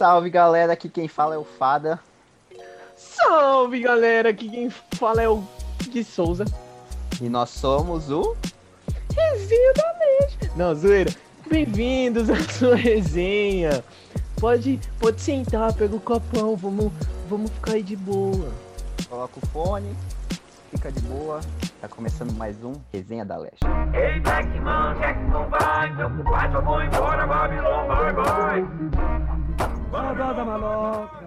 Salve galera, aqui quem fala é o Fada. Salve galera, aqui quem fala é o Gui Souza. E nós somos o. Resenha da Leste. Não, zoeira. Bem-vindos à sua resenha. Pode, pode sentar, pega o copão, vamos, vamos ficar aí de boa. Coloca o fone, fica de boa. Tá começando mais um Resenha da Leste. Ei, Jackman, Jackman vai, meu compadre, eu vou embora, Babilão, vai, vai. Saudosa maloca,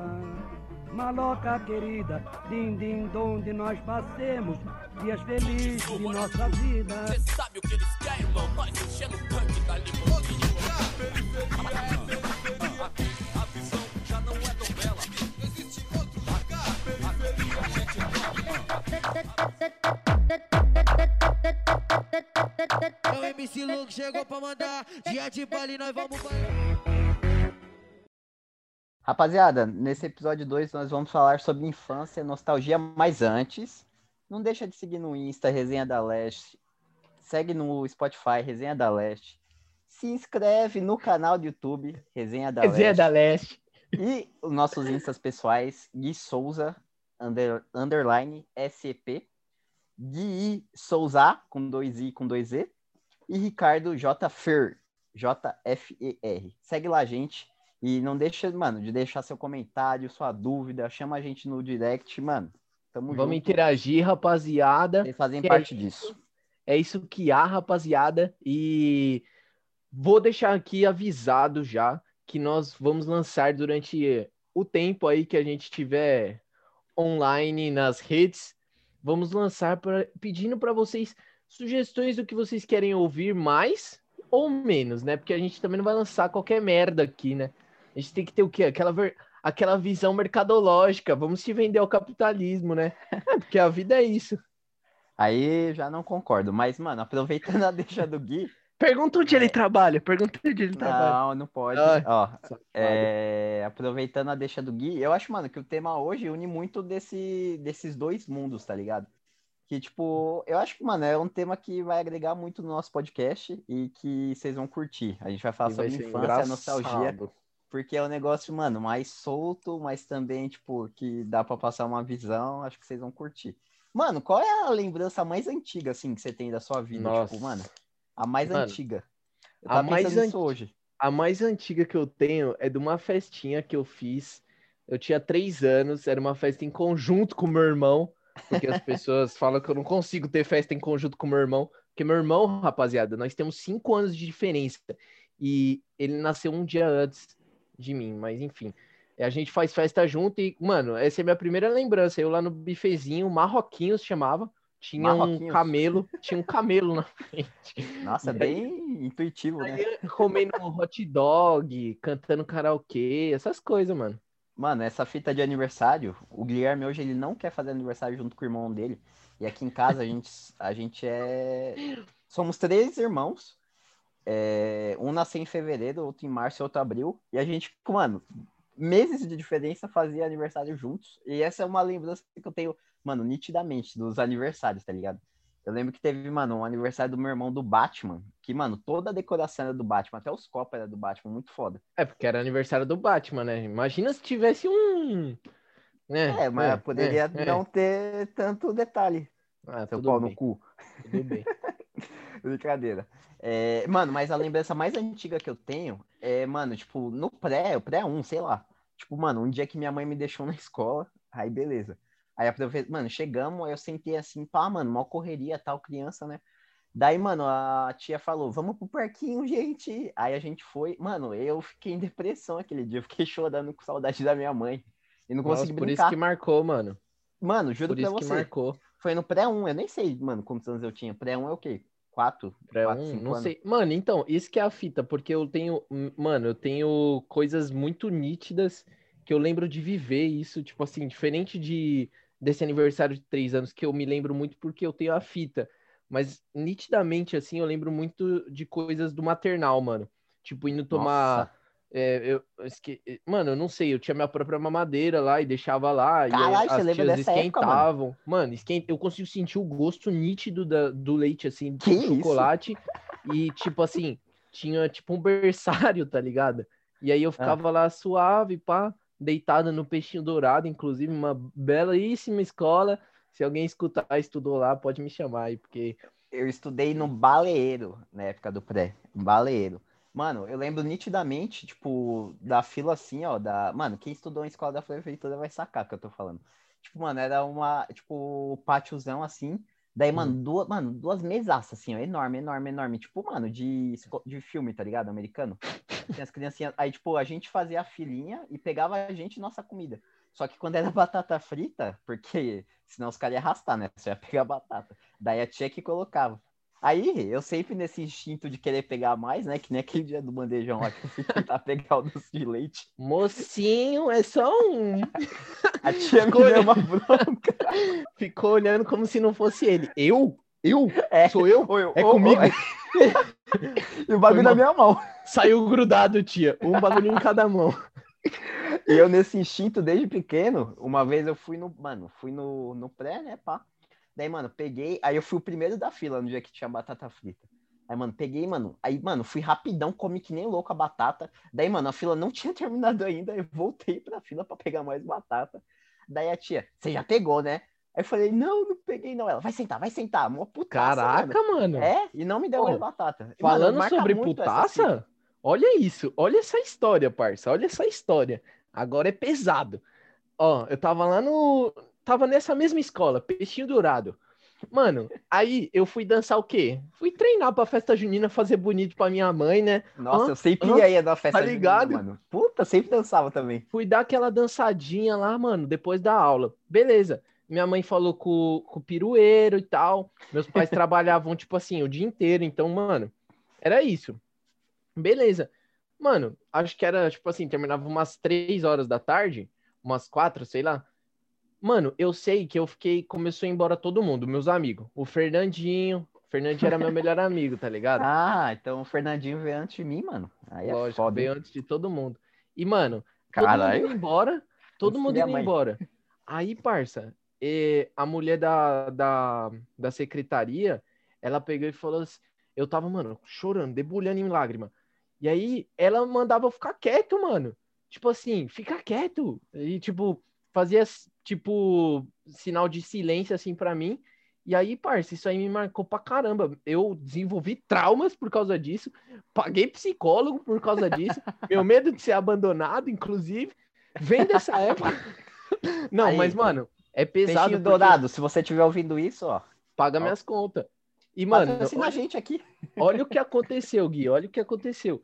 maloca querida, din din donde nós passemos dias felizes de nossa vida. Cê sabe o que eles querem, irmão? Nós enchendo o tanque da limusine. A visão já não é novela. Existe outro lugar. É o MC Luke chegou pra mandar Dia de baile, nós vamos Rapaziada, nesse episódio 2 nós vamos falar sobre infância e nostalgia, mas antes, não deixa de seguir no Insta Resenha da Leste, segue no Spotify Resenha da Leste, se inscreve no canal do YouTube Resenha da Resenha Leste da Leste. e os nossos instas pessoais Gui Souza under, underline SEP, Gui Souza com dois I com dois E e Ricardo J Fer J F E R. Segue lá, gente. E não deixa, mano, de deixar seu comentário, sua dúvida, chama a gente no direct, mano. Tamo Vamos junto. interagir, rapaziada. Vocês fazem é parte isso? disso. É isso que há, rapaziada. E vou deixar aqui avisado já que nós vamos lançar durante o tempo aí que a gente tiver online nas redes. Vamos lançar pra, pedindo para vocês sugestões do que vocês querem ouvir mais ou menos, né? Porque a gente também não vai lançar qualquer merda aqui, né? A gente tem que ter o quê? Aquela, ver- aquela visão mercadológica. Vamos se vender ao capitalismo, né? É, porque a vida é isso. Aí já não concordo. Mas, mano, aproveitando a deixa do Gui. Pergunta onde ele trabalha. Pergunta onde ele trabalha. Não, não pode. Ai, Ó. É, aproveitando a deixa do Gui, eu acho, mano, que o tema hoje une muito desse, desses dois mundos, tá ligado? Que, tipo, eu acho que, mano, é um tema que vai agregar muito no nosso podcast e que vocês vão curtir. A gente vai falar E vai sobre ser infância, nostalgia. Porque é um negócio, mano, mais solto, mas também, tipo, que dá pra passar uma visão, acho que vocês vão curtir. Mano, qual é a lembrança mais antiga, assim, que você tem da sua vida? Nossa. Tipo, mano, a mais Mano, antiga. Eu a mais anti- hoje. A mais antiga que eu tenho é de uma festinha que eu fiz. Eu tinha três anos, era uma festa em conjunto com meu irmão, porque as pessoas falam que eu não consigo ter festa em conjunto com meu irmão, porque meu irmão, rapaziada, nós temos cinco anos de diferença e ele nasceu um dia antes de mim, mas enfim. A gente faz festa junto e, mano, essa é a minha primeira lembrança. Eu lá no bifezinho, Marroquinhos chamava, tinha um camelo, tinha um camelo na frente. Nossa, aí- bem intuitivo, né? Comendo hot dog, cantando karaokê, essas coisas, mano. Mano, essa fita de aniversário, o Guilherme hoje ele não quer fazer aniversário junto com o irmão dele. E aqui em casa a gente, a gente é. Somos três irmãos. É, Um nasceu em fevereiro, outro em março e outro em abril. E a gente, mano, meses de diferença fazia aniversário juntos. E essa é uma lembrança que eu tenho, mano, nitidamente dos aniversários, tá ligado? Eu lembro que teve, mano, um aniversário do meu irmão do Batman. Que, mano, toda a decoração era do Batman, até os copos era do Batman, muito foda. É, porque era aniversário do Batman, né? Imagina se tivesse um. Né? É, mas poderia é, é. não ter tanto detalhe. Ah, Seu pau bem, no cu. tudo bem. Brincadeira. É, mano, mas a lembrança mais antiga que eu tenho é, mano, tipo, no pré, o pré 1, sei lá. Tipo, mano, um dia que minha mãe me deixou na escola, aí beleza. Aí aproveitei, mano, chegamos, aí eu sentei assim, pá, mano, mal correria, tal, criança, né? Daí, mano, a tia falou, vamos pro parquinho, gente. Aí a gente foi, mano, eu fiquei em depressão aquele dia, eu fiquei chorando com saudade da minha mãe. E não Nossa, consegui por isso brincar. que marcou, mano. Mano, juro Por pra isso que você. marcou. Foi no pré-1, eu nem sei, mano, quantos anos eu tinha. Pré-1 é o quê? Quatro? Pré Quatro, um, não anos. sei. Mano, então, isso que é a fita, porque eu tenho, mano, eu tenho coisas muito nítidas que eu lembro de viver isso, tipo assim, diferente de desse aniversário de três anos que eu me lembro muito porque eu tenho a fita, mas nitidamente assim eu lembro muito de coisas do maternal, mano. Tipo indo tomar, Nossa. É, eu, esque... mano, eu não sei, eu tinha minha própria mamadeira lá e deixava lá e Caralho, você as lembra tias dessa época, mano? esquentavam. Mano, esquenta... eu consigo sentir o gosto nítido da- do leite assim, Que do isso? chocolate e tipo assim, tinha tipo um berçário, tá ligado? E aí eu ficava lá suave, pá, deitado no peixinho dourado, inclusive uma belíssima escola. Se alguém escutar, estudou lá, pode me chamar aí, porque Eu estudei no baleeiro na época do pré. Baleeiro. Mano, eu lembro nitidamente, tipo, da fila assim, ó, da. Mano, quem estudou em escola da prefeitura vai sacar o que eu tô falando. Tipo, mano, era uma, tipo, pátiozão assim. Daí, mano, duas, mano, duas mesaças, assim, ó, enorme, enorme, enorme. Tipo, mano, de, de filme, tá ligado? Americano. Tinha as criancinhas. Aí, tipo, a gente fazia a filinha e pegava a gente nossa comida. Só que quando era batata frita, porque senão os caras iam arrastar, né? Você ia pegar a batata. Daí a tia que colocava. Aí, eu sempre nesse instinto de querer pegar mais, né? Que nem aquele dia do bandejão lá que eu fui tentar pegar o doce de leite. mocinho, é só um. A tia me Escolha. deu uma bronca. Ficou olhando como se não fosse ele. Eu? Eu? É, Sou eu? Oi, É ô, comigo? E o bagulho na minha mão. Saiu grudado, tia. Um bagulho em cada mão. E eu, nesse instinto, desde pequeno, uma vez eu fui no. Mano, fui no, no pré, né, pá? Daí, mano, peguei. Aí eu fui o primeiro da fila no dia que tinha batata frita. Aí, mano, peguei, mano. Aí, mano, fui rapidão, comi que nem louco a batata. Daí, mano, a fila não tinha terminado ainda. Eu voltei pra fila pra pegar mais batata. Daí a tia, você já pegou, né? Aí eu falei, não, não peguei, não. Ela, vai sentar, vai sentar. Mó putaça, Caraca, mano. mano. É, e não me deu Pô, mais batata. Mano, Falando marca sobre putaça, olha isso. Olha essa história, parça. Olha essa história. Agora é pesado. Ó, eu tava lá no. Tava nessa mesma escola, Peixinho Dourado. Mano, aí eu fui dançar o quê? Fui treinar pra festa junina, fazer bonito pra minha mãe, né? Nossa, Hã? eu sempre Hã? ia da festa Tá junina, ligado? mano. Puta, sempre dançava também. Fui dar aquela dançadinha lá, mano, depois da aula. Beleza. Minha mãe falou com, com o pirueiro e tal. Meus pais trabalhavam, tipo assim, o dia inteiro. Então, mano, era isso. Beleza. Mano, acho que era, tipo assim, terminava umas três horas da tarde, umas quatro, sei lá. Mano, eu sei que eu fiquei, começou a ir embora todo mundo, meus amigos. O Fernandinho, o Fernandinho era meu melhor amigo, tá ligado? Ah, então o Fernandinho veio antes de mim, mano. Aí é Lógico, foda. veio antes de todo mundo. E, mano, todo Caralho. mundo indo embora, todo mundo indo embora. Aí, parça, a mulher da, da, da secretaria, ela pegou e falou assim, eu tava, mano, chorando, debulhando em lágrima. E aí, ela mandava eu ficar quieto, mano. Tipo assim, fica quieto. E, tipo, fazia, tipo, sinal de silêncio, assim, pra mim. E aí, parça, isso aí me marcou pra caramba. Eu desenvolvi traumas por causa disso. Paguei psicólogo por causa disso. Meu medo de ser abandonado, inclusive, vem dessa época. Não, Aí, mas, mano, é pesado. Peixinho porque Dourado, se você estiver ouvindo isso, ó. Paga minhas contas. E, mano, patrocina a gente aqui. olha o que aconteceu, Gui. Olha o que aconteceu.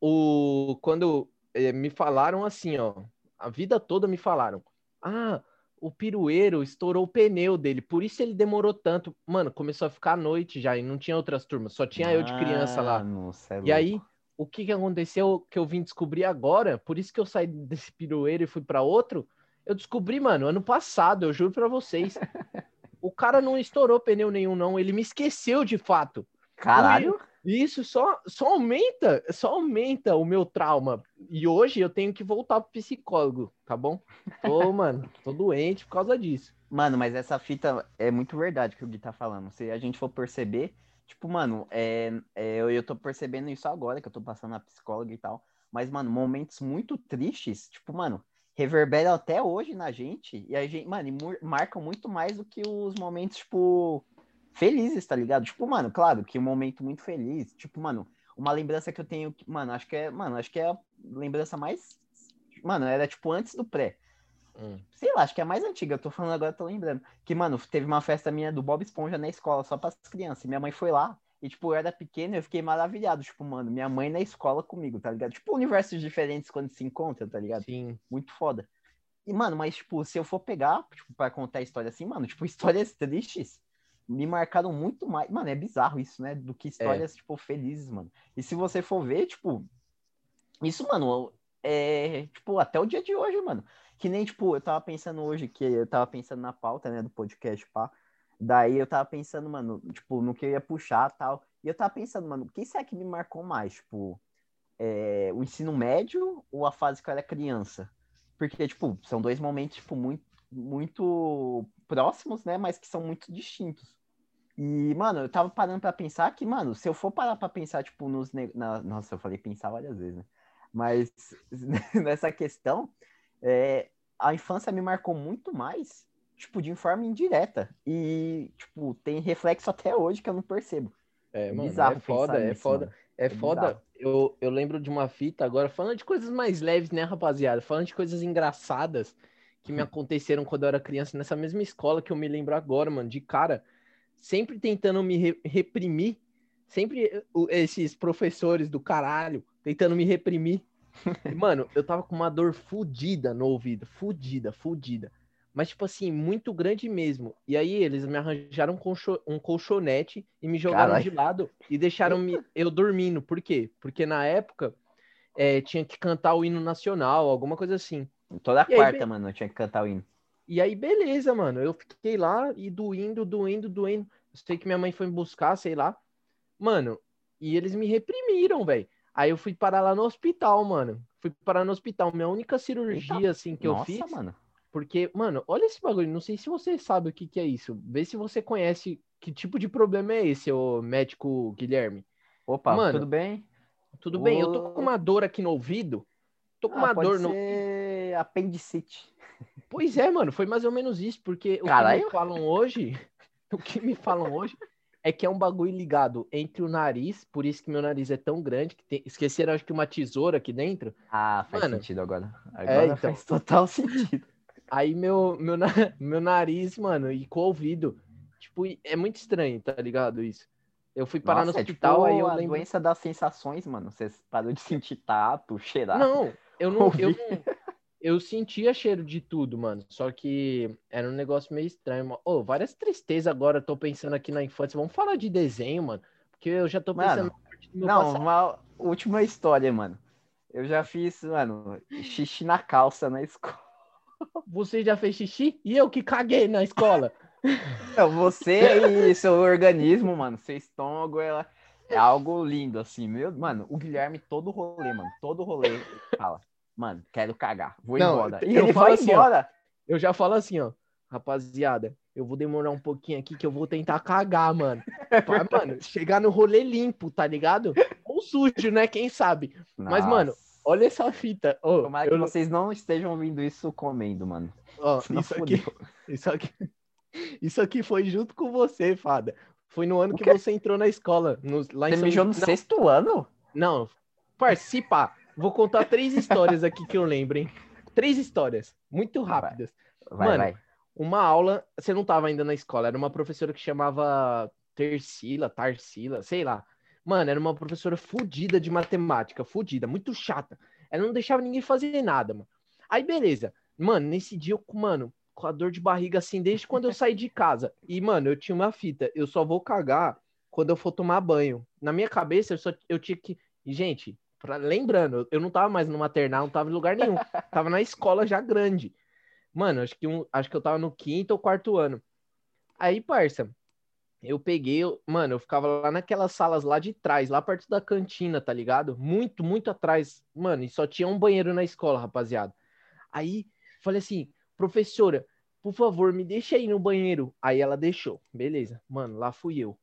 O... Quando eh, me falaram assim, ó. A vida toda me falaram. Ah, o pirueiro estourou o pneu dele, por isso ele demorou tanto. Mano, começou a ficar à noite já e não tinha outras turmas, só tinha eu de criança lá. Cê é E louco. aí, o que que aconteceu que eu vim descobrir agora, por isso que eu saí desse pirueiro e fui pra outro, eu descobri, mano, ano passado, eu juro pra vocês. o cara não estourou pneu nenhum, não, ele me esqueceu de fato. Caralho. E isso só, só aumenta, só aumenta o meu trauma. E hoje eu tenho que voltar pro psicólogo, tá bom? Tô, mano, tô doente por causa disso. Mano, mas essa fita é muito verdade que o Gui tá falando. Se a gente for perceber, tipo, mano, é, é, eu, eu tô percebendo isso agora, que eu tô passando na psicóloga e tal. Mas, mano, momentos muito tristes, tipo, mano, reverberam até hoje na gente. E a gente, mano, marcam muito mais do que os momentos, tipo, felizes, tá ligado? Tipo, mano, claro que um momento muito feliz. Tipo, mano, uma lembrança que eu tenho, que- mano, acho que é, mano, acho que é a lembrança mais. Mano, era tipo antes do pré. Hum. Sei lá, acho que é a mais antiga, eu tô falando agora, tô lembrando. Que, mano, teve uma festa minha do Bob Esponja na escola, só pras crianças. E minha mãe foi lá, e, tipo, eu era pequeno eu fiquei maravilhado. Tipo, mano, minha mãe na escola comigo, tá ligado? Tipo, universos diferentes quando se encontram, tá ligado? Sim. Muito foda. E, mano, mas, tipo, se eu for pegar, tipo, pra contar a história assim, mano, tipo, histórias tristes me marcaram muito mais. Mano, é bizarro isso, né? Do que histórias, tipo, felizes, mano. E se você for ver, tipo, isso, mano, é, tipo, até o dia de hoje, mano. Que nem, tipo, eu tava pensando hoje, que eu tava pensando na pauta, né, do podcast, pá. Daí eu tava pensando, mano, tipo, no que eu ia puxar tal. E eu tava pensando, mano, o que será que me marcou mais? Tipo, é, o ensino médio ou a fase que eu era criança? Porque, tipo, são dois momentos, tipo, muito, muito próximos, né? Mas que são muito distintos. E, mano, eu tava parando pra pensar que, mano, se eu for parar pra pensar, tipo, nos. ne- Na... Nossa, eu falei pensar várias vezes, né? Mas nessa questão, é, a infância me marcou muito mais, tipo, de forma indireta. E, tipo, tem reflexo até hoje que eu não percebo. É, mano, bizarro é foda, é nisso, foda. mano. É, É foda. Eu, eu lembro de uma fita agora, falando de coisas mais leves, né, rapaziada? Falando de coisas engraçadas que me aconteceram quando eu era criança nessa mesma escola que eu me lembro agora, mano, de cara, sempre tentando me re- reprimir, sempre eh, esses professores do caralho tentando me reprimir. E, mano, eu tava com uma dor fudida no ouvido, fudida, fudida. Mas, tipo assim, muito grande mesmo. E aí eles me arranjaram um, colcho- colchonete e me jogaram Caralho. de lado e deixaram me, eu dormindo. Por quê? Porque na época eh, tinha que cantar o hino nacional, alguma coisa assim. Toda aí, quarta, be- mano, eu tinha que cantar o hino. E aí, beleza, mano. Eu fiquei lá e doendo, doendo, doendo. Eu sei que minha mãe foi me buscar, sei lá. Mano, e eles me reprimiram, velho. Aí eu fui parar lá no hospital, mano. Fui parar no hospital. Minha única cirurgia, Eita, assim, que eu Nossa, fiz. mano. Porque, mano, olha esse bagulho. Não sei se você sabe o que, que é isso. Vê se você conhece que tipo de problema é esse, ô médico Guilherme. Opa, Mano, tudo bem? Tudo bem, eu tô com uma dor aqui no ouvido. Tô com Ah, uma dor no. apendicite. Pois é, mano, foi mais ou menos isso, porque o que Caralho. me falam hoje, o que me falam hoje é que é um bagulho ligado entre o nariz, por isso que meu nariz é tão grande, que tem... esqueceram acho que uma tesoura aqui dentro. Ah, faz Mano, sentido agora. Agora então. faz total sentido. Aí meu, meu, meu nariz, mano, e com o ouvido. Tipo, é muito estranho, tá ligado isso? Eu fui parar Nossa, no é hospital, tipo aí eu a lembro. doença das sensações, mano. Você parou de sentir tato, cheirar. Não, eu não, eu Ouvi. não. Eu sentia cheiro de tudo, mano. Só que era um negócio meio estranho, mano. Ô, várias tristezas agora, tô pensando aqui na infância. Vamos falar de desenho, mano. Porque eu já tô pensando Mano, Não, passado. uma última história, mano. Eu já fiz, mano, xixi na calça na escola. Você já fez xixi? E eu que caguei na escola. Não, você e seu organismo, mano, seu estômago, ela é algo lindo, assim, meu. Mano, o Guilherme, todo rolê, mano, todo rolê, fala, mano, quero cagar, vou Não, embora. E ele vai assim, ó, embora. Eu já falo assim, ó. Rapaziada, eu vou demorar um pouquinho aqui que eu vou tentar cagar, mano. Pra, mano, chegar no rolê limpo, tá ligado? Ou sujo, né? Quem sabe? Mas, mano, Nossa. Olha essa fita. Ô, Tomara eu que vocês não estejam ouvindo isso comendo, mano. ó, isso aqui, isso aqui, isso aqui foi junto com você, Fada. Foi no ano que você entrou na escola, no, lá em Você São mijou no não, sexto ano? Não, participa. Vou contar três histórias aqui que eu lembro, hein? Três histórias, muito rápidas. Vai, Mano, vai. Uma aula, você não tava ainda na escola, era uma professora que chamava Tercila, Tarsila, sei lá. Mano, era uma professora fodida de matemática, fodida, muito chata. Ela não deixava ninguém fazer nada, mano. Aí, beleza. Mano, nesse dia eu, mano, com a dor de barriga assim, desde quando eu saí de casa. E, mano, eu tinha uma fita, eu só vou cagar quando eu for tomar banho. Na minha cabeça, eu só eu tinha que. Gente, pra- lembrando, eu não tava mais no maternal, não tava em lugar nenhum. tava na escola já grande. Mano, acho que, um, acho que eu tava no quinto ou quarto ano. Aí, parça, eu peguei, eu- mano, eu ficava lá naquelas salas lá de trás, lá perto da cantina, tá ligado? Muito, muito atrás. Mano, e só tinha um banheiro na escola, rapaziada. Aí, falei assim, professora, por favor, me deixa aí no banheiro. Aí ela deixou. Beleza. Mano, lá fui eu.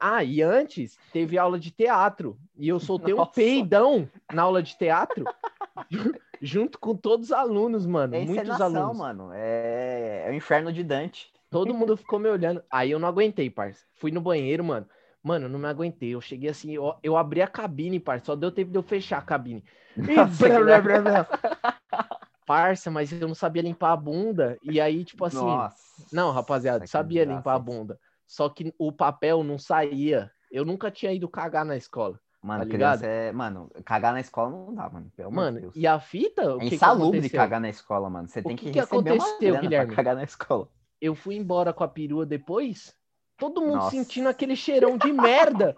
Ah, e antes teve aula de teatro. E eu soltei um Nossa. peidão na aula de teatro. junto com todos os alunos, mano. É muitos alunos. mano. É... é o inferno de Dante. Todo mundo ficou me olhando. Aí eu não aguentei, parça. Fui no banheiro, mano. Mano, eu não me aguentei. Eu cheguei assim, eu, eu abri a cabine, parça. Só deu tempo de eu fechar a cabine. Nossa, blá, blá, Guilherme. blá, blá. Parça, mas eu não sabia limpar a bunda. E aí, tipo assim. Nossa. Não, rapaziada, sabia limpar a bunda. Só que o papel não saía. Eu nunca tinha ido cagar na escola. Mano, tá criança é. Mano, cagar na escola não dá, mano. Pelo Mano, Deus. e a fita? O É que que insalubre aconteceu? cagar na escola, mano. Você O tem que que, que receber aconteceu, Guilherme? cagar na escola. eu fui embora com a perua depois, todo mundo Nossa. sentindo aquele cheirão de merda.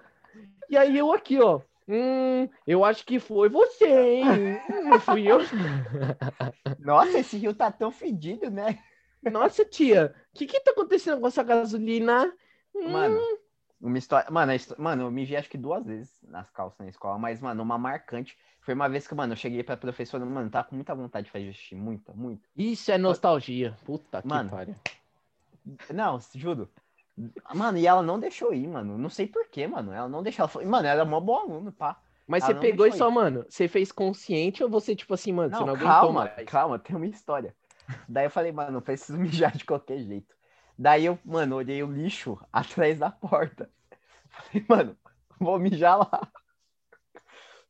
E aí eu aqui, ó. Hum, eu acho que foi você, hein? Hum, Não fui eu. Nossa, esse rio tá tão fedido, né? Nossa, tia, o que que tá acontecendo com essa gasolina? Hum, Mano, uma história. Mano, a histó- mano, eu me vi acho que duas vezes nas calças na escola, mas, mano, uma marcante. Foi uma vez que, mano, eu cheguei pra professora, mano, tá com muita vontade de fazer xixi, muita, muita. Isso é nostalgia. Puta Mano. que pariu. Não, juro. Mano, e ela não deixou ir, mano. Não sei porquê, mano. Ela não deixou. Ela falou, mano, ela era mó boa aluna, pá. Mas Ah, você não pegou e só, mano, você fez consciente ou você, tipo assim, mano, você Não, não aguentou calma, mais? calma, tem uma história. Daí eu falei, mano, eu preciso mijar de qualquer jeito. Daí eu, mano, olhei o lixo atrás da porta. Falei, mano, vou mijar lá.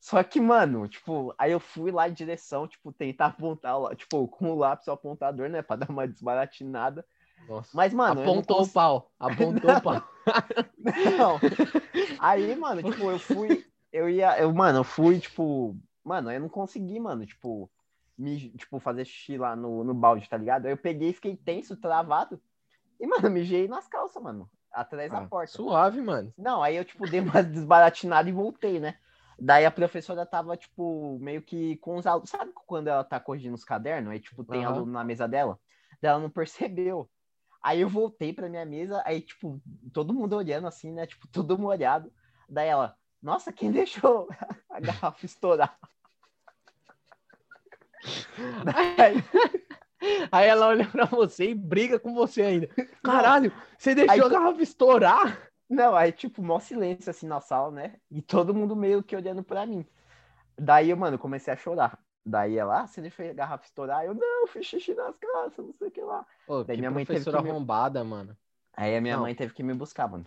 Só que, mano, tipo, aí eu fui lá em direção, tipo, tentar apontar, tipo, com o lápis o apontador, né, pra dar uma desbaratinada. Nossa. Mas, mano, não Apontou cons- o pau. Apontou o pau. Não. Aí, mano, tipo, eu fui. Eu ia. Eu, mano, eu fui, tipo. Mano, eu não consegui, mano, tipo. Me, tipo, fazer xixi lá no, no balde, tá ligado? Aí eu peguei e fiquei tenso, travado. E, mano, mijei nas calças, mano. Atrás da Ah, porta. Suave, mano. Não, aí eu, tipo, dei uma desbaratinada e voltei, né? Daí a professora tava, tipo, meio que com os alunos. Sabe quando ela tá corrigindo os cadernos? Aí, tipo, tem Aham. aluno na mesa dela? Daí ela não percebeu. Aí eu voltei pra minha mesa, aí, tipo, todo mundo olhando assim, né? Tipo, tudo molhado. Daí ela, nossa, quem deixou a garrafa estourar? Daí, Aí ela olha pra você e briga com você ainda. Caralho, você deixou Aí- a garrafa estourar? Não, aí, tipo, mó silêncio assim na sala, né? E todo mundo meio que olhando pra mim. Daí, eu, mano, comecei a chorar. Daí ela, ah, você deixou a garrafa estourar? Eu, não, fiz xixi nas calças, não sei o que lá. Pô, Daí que minha mãe teve que me- arrombada, mano. Aí a minha Não. mãe teve que me buscar, mano.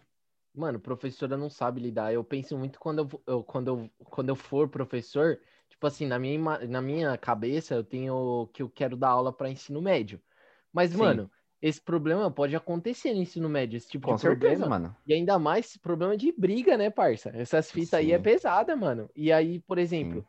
Mano, professora não sabe lidar. Eu penso muito quando eu, eu- quando eu, quando eu for professor, tipo assim, na minha, na minha cabeça eu tenho que eu quero dar aula para ensino médio. Mas, Sim. mano, esse problema pode acontecer no ensino médio, esse tipo Com de certeza, problema. mano. E ainda mais esse problema de briga, né, parça? Essas fitas aí é Sim. pesada, mano. E aí, por exemplo,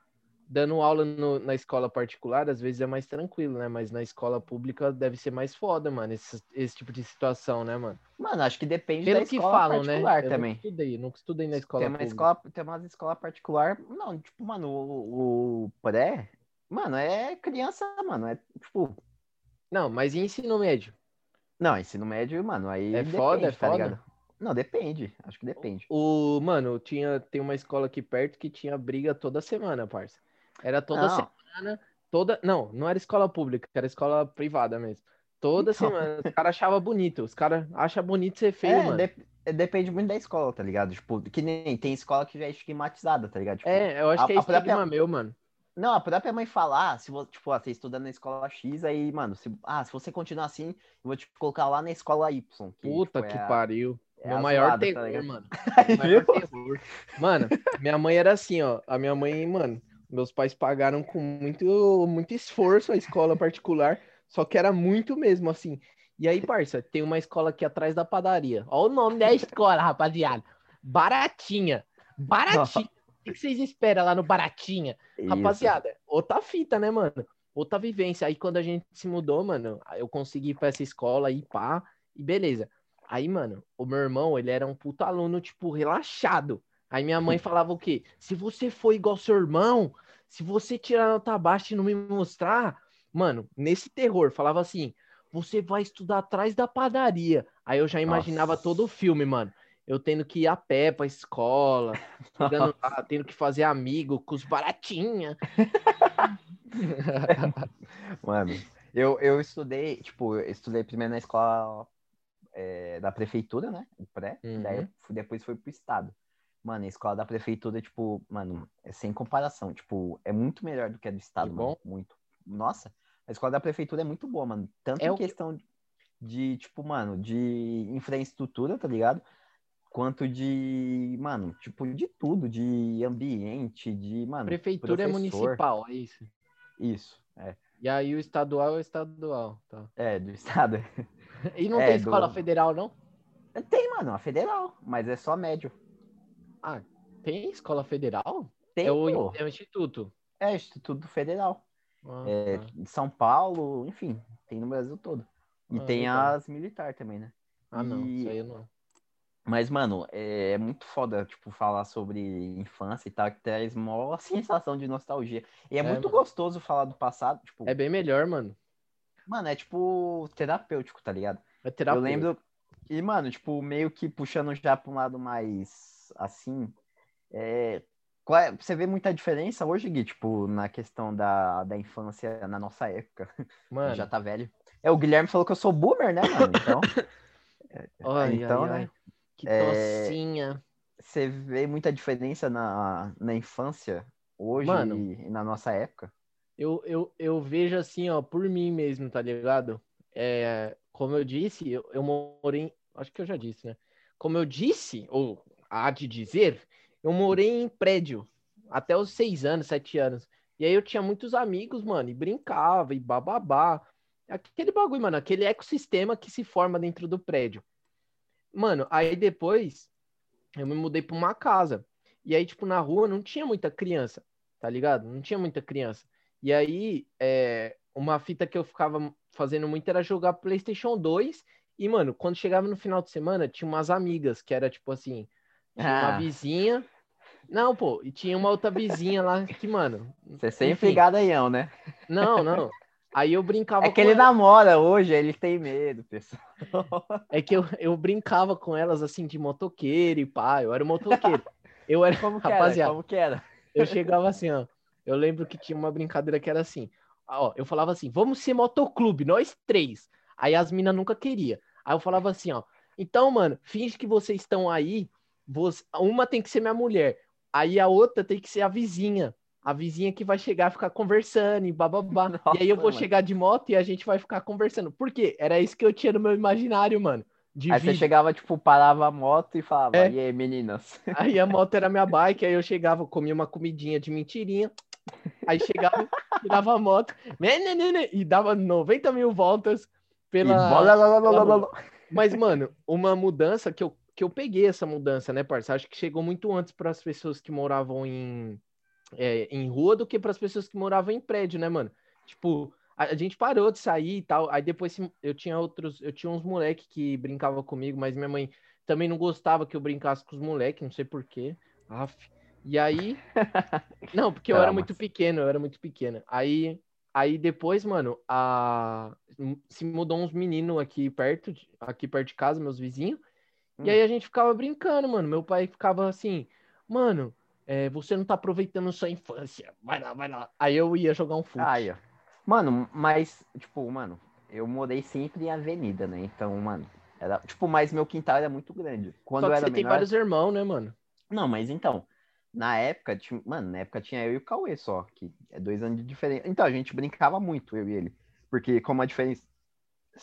dando aula no- na escola particular, às vezes é mais tranquilo, né? Mas na escola pública deve ser mais foda, mano, esse, esse tipo de situação, né, mano? Mano, acho que depende Pelo da que escola falam, né? particular Eu também. nunca estudei, nunca estudei na escola Tem uma pública. escola, tem umas escola particular. Não, tipo, mano, o, o pré, mano, é criança, mano. É tipo. Não, mas e ensino médio? Não, ensino médio, mano, aí. É depende, foda, é tá foda? ligado? Não, depende. Acho que depende. O, mano, tinha, tem uma escola aqui perto que tinha briga toda semana, parça. Era toda Não. semana, toda, não, não era escola pública, era escola privada mesmo. Toda Então. semana, os caras achavam bonito, os caras acham bonito ser feio, É, mano. dep- é, depende muito da escola, tá ligado? Tipo, que nem tem escola que já é estigmatizada, tá ligado? Tipo, É, eu acho a- que é a própria- estigma meu, mano. Não, a própria mãe falar, ah, se você, tipo, ah, você estuda na escola X, aí, mano, se, ah, se você continuar assim, eu vou te colocar lá na escola Y. Que, Puta tipo, que é pariu. é Meu maior zoada, tá terror, ligado? mano. Meu maior terror. Mano, minha mãe era assim, ó. A minha mãe, mano, meus pais pagaram com muito, muito esforço a escola particular, só que era muito mesmo, assim. E aí, parça, tem uma escola aqui atrás da padaria. Olha o nome da escola, rapaziada. Baratinha. Baratinha. O que vocês esperam lá no Baratinha? Isso. Rapaziada, outra fita, né, mano? Outra vivência. Aí quando a gente se mudou, mano, eu consegui ir pra essa escola aí, pá, e beleza. Aí, mano, o meu irmão, ele era um puto aluno, tipo, relaxado. Aí minha mãe falava o quê? Se você for igual seu irmão, se você tirar nota baixa e não me mostrar, mano, nesse terror, falava assim, você vai estudar atrás da padaria. Aí eu já imaginava Nossa. todo o filme, mano. Eu tendo que ir a pé pra escola, lá, tendo que fazer amigo com os baratinha. Mano, eu, eu estudei, tipo, eu estudei primeiro na escola é, da prefeitura, né? Pré, Uhum. daí eu fui- depois foi pro estado. Mano, a escola da prefeitura, tipo, mano, é sem comparação. Tipo, é muito melhor do que a do estado, Que mano. Muito. Nossa, a escola da prefeitura é muito boa, mano. Tanto É em o que- questão de, tipo, mano, de infraestrutura, tá ligado? Quanto de, mano, tipo, de tudo, de ambiente, de, mano, Prefeitura é professor. municipal, é isso. Isso, é. E aí o estadual é o estadual, tá? É, do estado. E não É, tem do- escola federal, não? Tem, mano, a federal, mas é só médio. Ah, tem escola federal? Tem, é, o, é o instituto. É, Instituto Federal. Ah, É, tá. em São Paulo, enfim, tem no Brasil todo. E Ah, tem as militar também, né? Ah, não, e- isso aí eu não. Mas, mano, é, é muito foda, tipo, falar sobre infância e tal, que traz maior sensação de nostalgia. E é, É, muito mano. gostoso falar do passado, tipo, É bem melhor, mano. mano, é tipo terapêutico, tá ligado? É terapia. Eu lembro. E, mano, tipo, meio que puxando já pra um lado mais assim. É... é- Você vê muita diferença hoje, Gui, tipo, na questão da, da infância na nossa época. Mano, Já tá velho. É, o Guilherme falou que eu sou boomer, né, mano? Então. ai, então, ai, né? ai. Que É- tocinha. você vê muita diferença na, na infância hoje Mano. e, e na nossa época? Eu, eu, eu vejo assim, ó, por mim mesmo, tá ligado? É, como eu disse, eu, eu morei. Acho que eu já disse, né? Como eu disse, ou há de dizer, eu morei em prédio até os seis anos, sete anos. E aí eu tinha muitos amigos, mano, e brincava, e bababá. Aquele bagulho, mano, aquele ecossistema que se forma dentro do prédio. Mano, aí depois eu me mudei pra uma casa. E aí, tipo, na rua não tinha muita criança, tá ligado? Não tinha muita criança. E aí, é, uma fita que eu ficava fazendo muito era jogar PlayStation 2. E, mano, quando chegava no final de semana, tinha umas amigas que era tipo assim: tinha uma Ah. vizinha. Não, pô, e tinha uma outra vizinha lá que, mano. Você sempre enfim. gadaião, né? Não, não. Aí eu brincava É que ele ela- namora hoje, ele tem medo, pessoal. É que eu, eu brincava com elas assim de motoqueiro e pá, eu era motoqueiro. Eu era, Como que era? rapaziada, Como que era? eu chegava assim, ó. Eu lembro que tinha uma brincadeira que era assim. Ó, eu falava assim, vamos ser motoclube, nós três. Aí as minas nunca queria. Aí eu falava assim, ó. Então, mano, finge que vocês estão aí. Você- uma tem que ser minha mulher. Aí a outra tem que ser a vizinha. A vizinha que vai chegar e ficar conversando e bababá. e aí eu vou Nossa, mano. chegar de moto e a gente vai ficar conversando. Por quê? Era isso que eu tinha no meu imaginário, mano. De Aí você vídeo. chegava, tipo, parava a moto e falava, É. e aí, meninas? Aí a moto era minha bike, aí eu chegava, comia uma comidinha de mentirinha, aí chegava, tirava a moto, e dava 90 mil voltas E pela. bola, lá, lá. Mas, mano, uma mudança que eu, que eu peguei essa mudança, né, parça? Acho que chegou muito antes para as pessoas que moravam em, é, em rua do que para as pessoas que moravam em prédio, né, mano? Tipo, a, a gente parou de sair e tal. Aí depois eu tinha outros, eu tinha uns moleque que brincavam comigo, mas minha mãe também não gostava que eu brincasse com os moleques, não sei porquê. Aff. E aí. Não, porque eu era Traumas. muito pequeno, eu era muito pequeno. Aí, aí depois, mano, a... se mudou uns meninos aqui perto, de- aqui perto de casa, meus vizinhos. Hum. E aí a gente ficava brincando, mano. Meu pai ficava assim, mano, é, você não tá aproveitando sua infância. Vai lá, vai lá. Aí eu ia jogar um fute. Aí, ó. Mano, mas, tipo, mano, eu morei sempre em avenida, né? Então, mano, era, tipo, mas meu quintal era muito grande. Quando Só que era você tem menor... vários irmãos, né, mano? Não, mas então, na época, tinha... mano, na época tinha eu e o Cauê só, que é dois anos de diferença. Então, a gente brincava muito, eu e ele. Porque como a diferença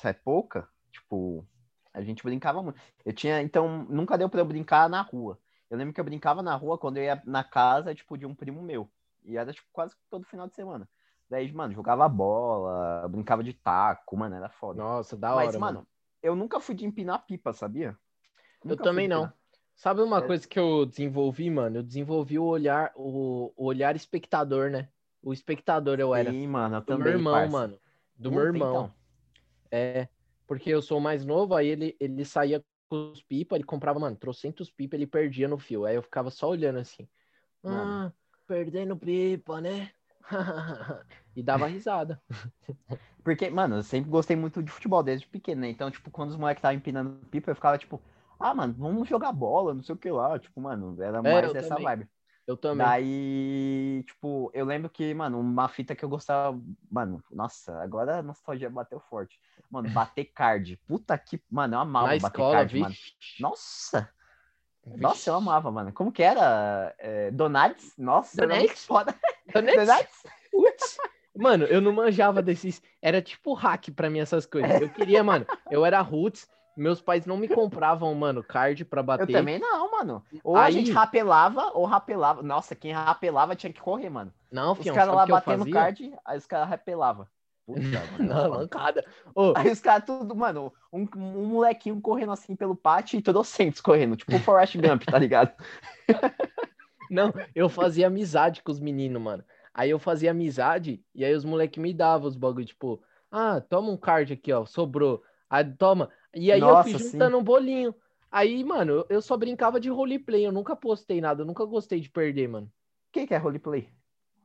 é pouca, tipo, a gente brincava muito. Eu tinha, então, nunca deu pra eu brincar na rua. Eu lembro que eu brincava na rua quando eu ia na casa, tipo, de um primo meu. E era, tipo, quase todo final de semana. Daí, mano, jogava bola, brincava de taco, mano, era foda. Nossa, da hora, Mas, mano. mano, eu nunca fui de empinar pipa, sabia? Eu Nunca fui também não. Sabe uma É. coisa que eu desenvolvi, mano? Eu desenvolvi o olhar, o, o olhar espectador, né? O espectador eu era. Sim, mano, eu Do também, meu irmão, parça. mano. Do Puta, meu irmão. então. É, porque eu sou mais novo, aí ele, ele saía com os pipa, ele comprava, mano, trocentos pipa, ele perdia no fio. Aí eu ficava só olhando assim. Ah, perdendo pipa, né? e dava risada. Porque, mano, eu sempre gostei muito de futebol desde pequeno, né? Então, tipo, quando os moleques estavam empinando pipa, eu ficava tipo, ah, mano, vamos jogar bola, não sei o que lá. Tipo, mano, era mais eu dessa também. vibe. Eu também. Daí, tipo, eu lembro que, mano, uma fita que eu gostava. Mano, nossa, agora a nostalgia bateu forte. Mano, bater card. Puta que. Mano, eu amava Na bater escola, card, mano. Nossa! Vixe. Nossa, eu amava, mano. Como que era? É? Nossa, Donates? foda. Donates? Donates? Putz. Mano, eu não manjava desses. Era tipo hack pra mim essas coisas. Eu queria, mano. Eu era roots. Meus pais não me compravam, mano, card pra Eu bater. também não, mano. Ou a Aí- gente rapelava, ou rapelava. Nossa, quem rapelava tinha que correr, mano. Não, Os fião, caras lá eu batendo card, aí os caras rapelavam. Puta, mano. Não, mancada. Ô, Aí os caras tudo, mano, um, um molequinho correndo assim pelo pátio e trocentos correndo, tipo o Forrest Gump, tá ligado? Não, eu fazia amizade com os meninos, mano. Aí eu fazia amizade e aí os moleques me davam os bagulho, tipo, ah, toma um card aqui, ó, sobrou. Aí toma. E aí Nossa, eu fui sim. juntando um bolinho. Aí, mano, eu- só brincava de roleplay, eu nunca postei nada, eu nunca gostei de perder, mano. Quem que é roleplay?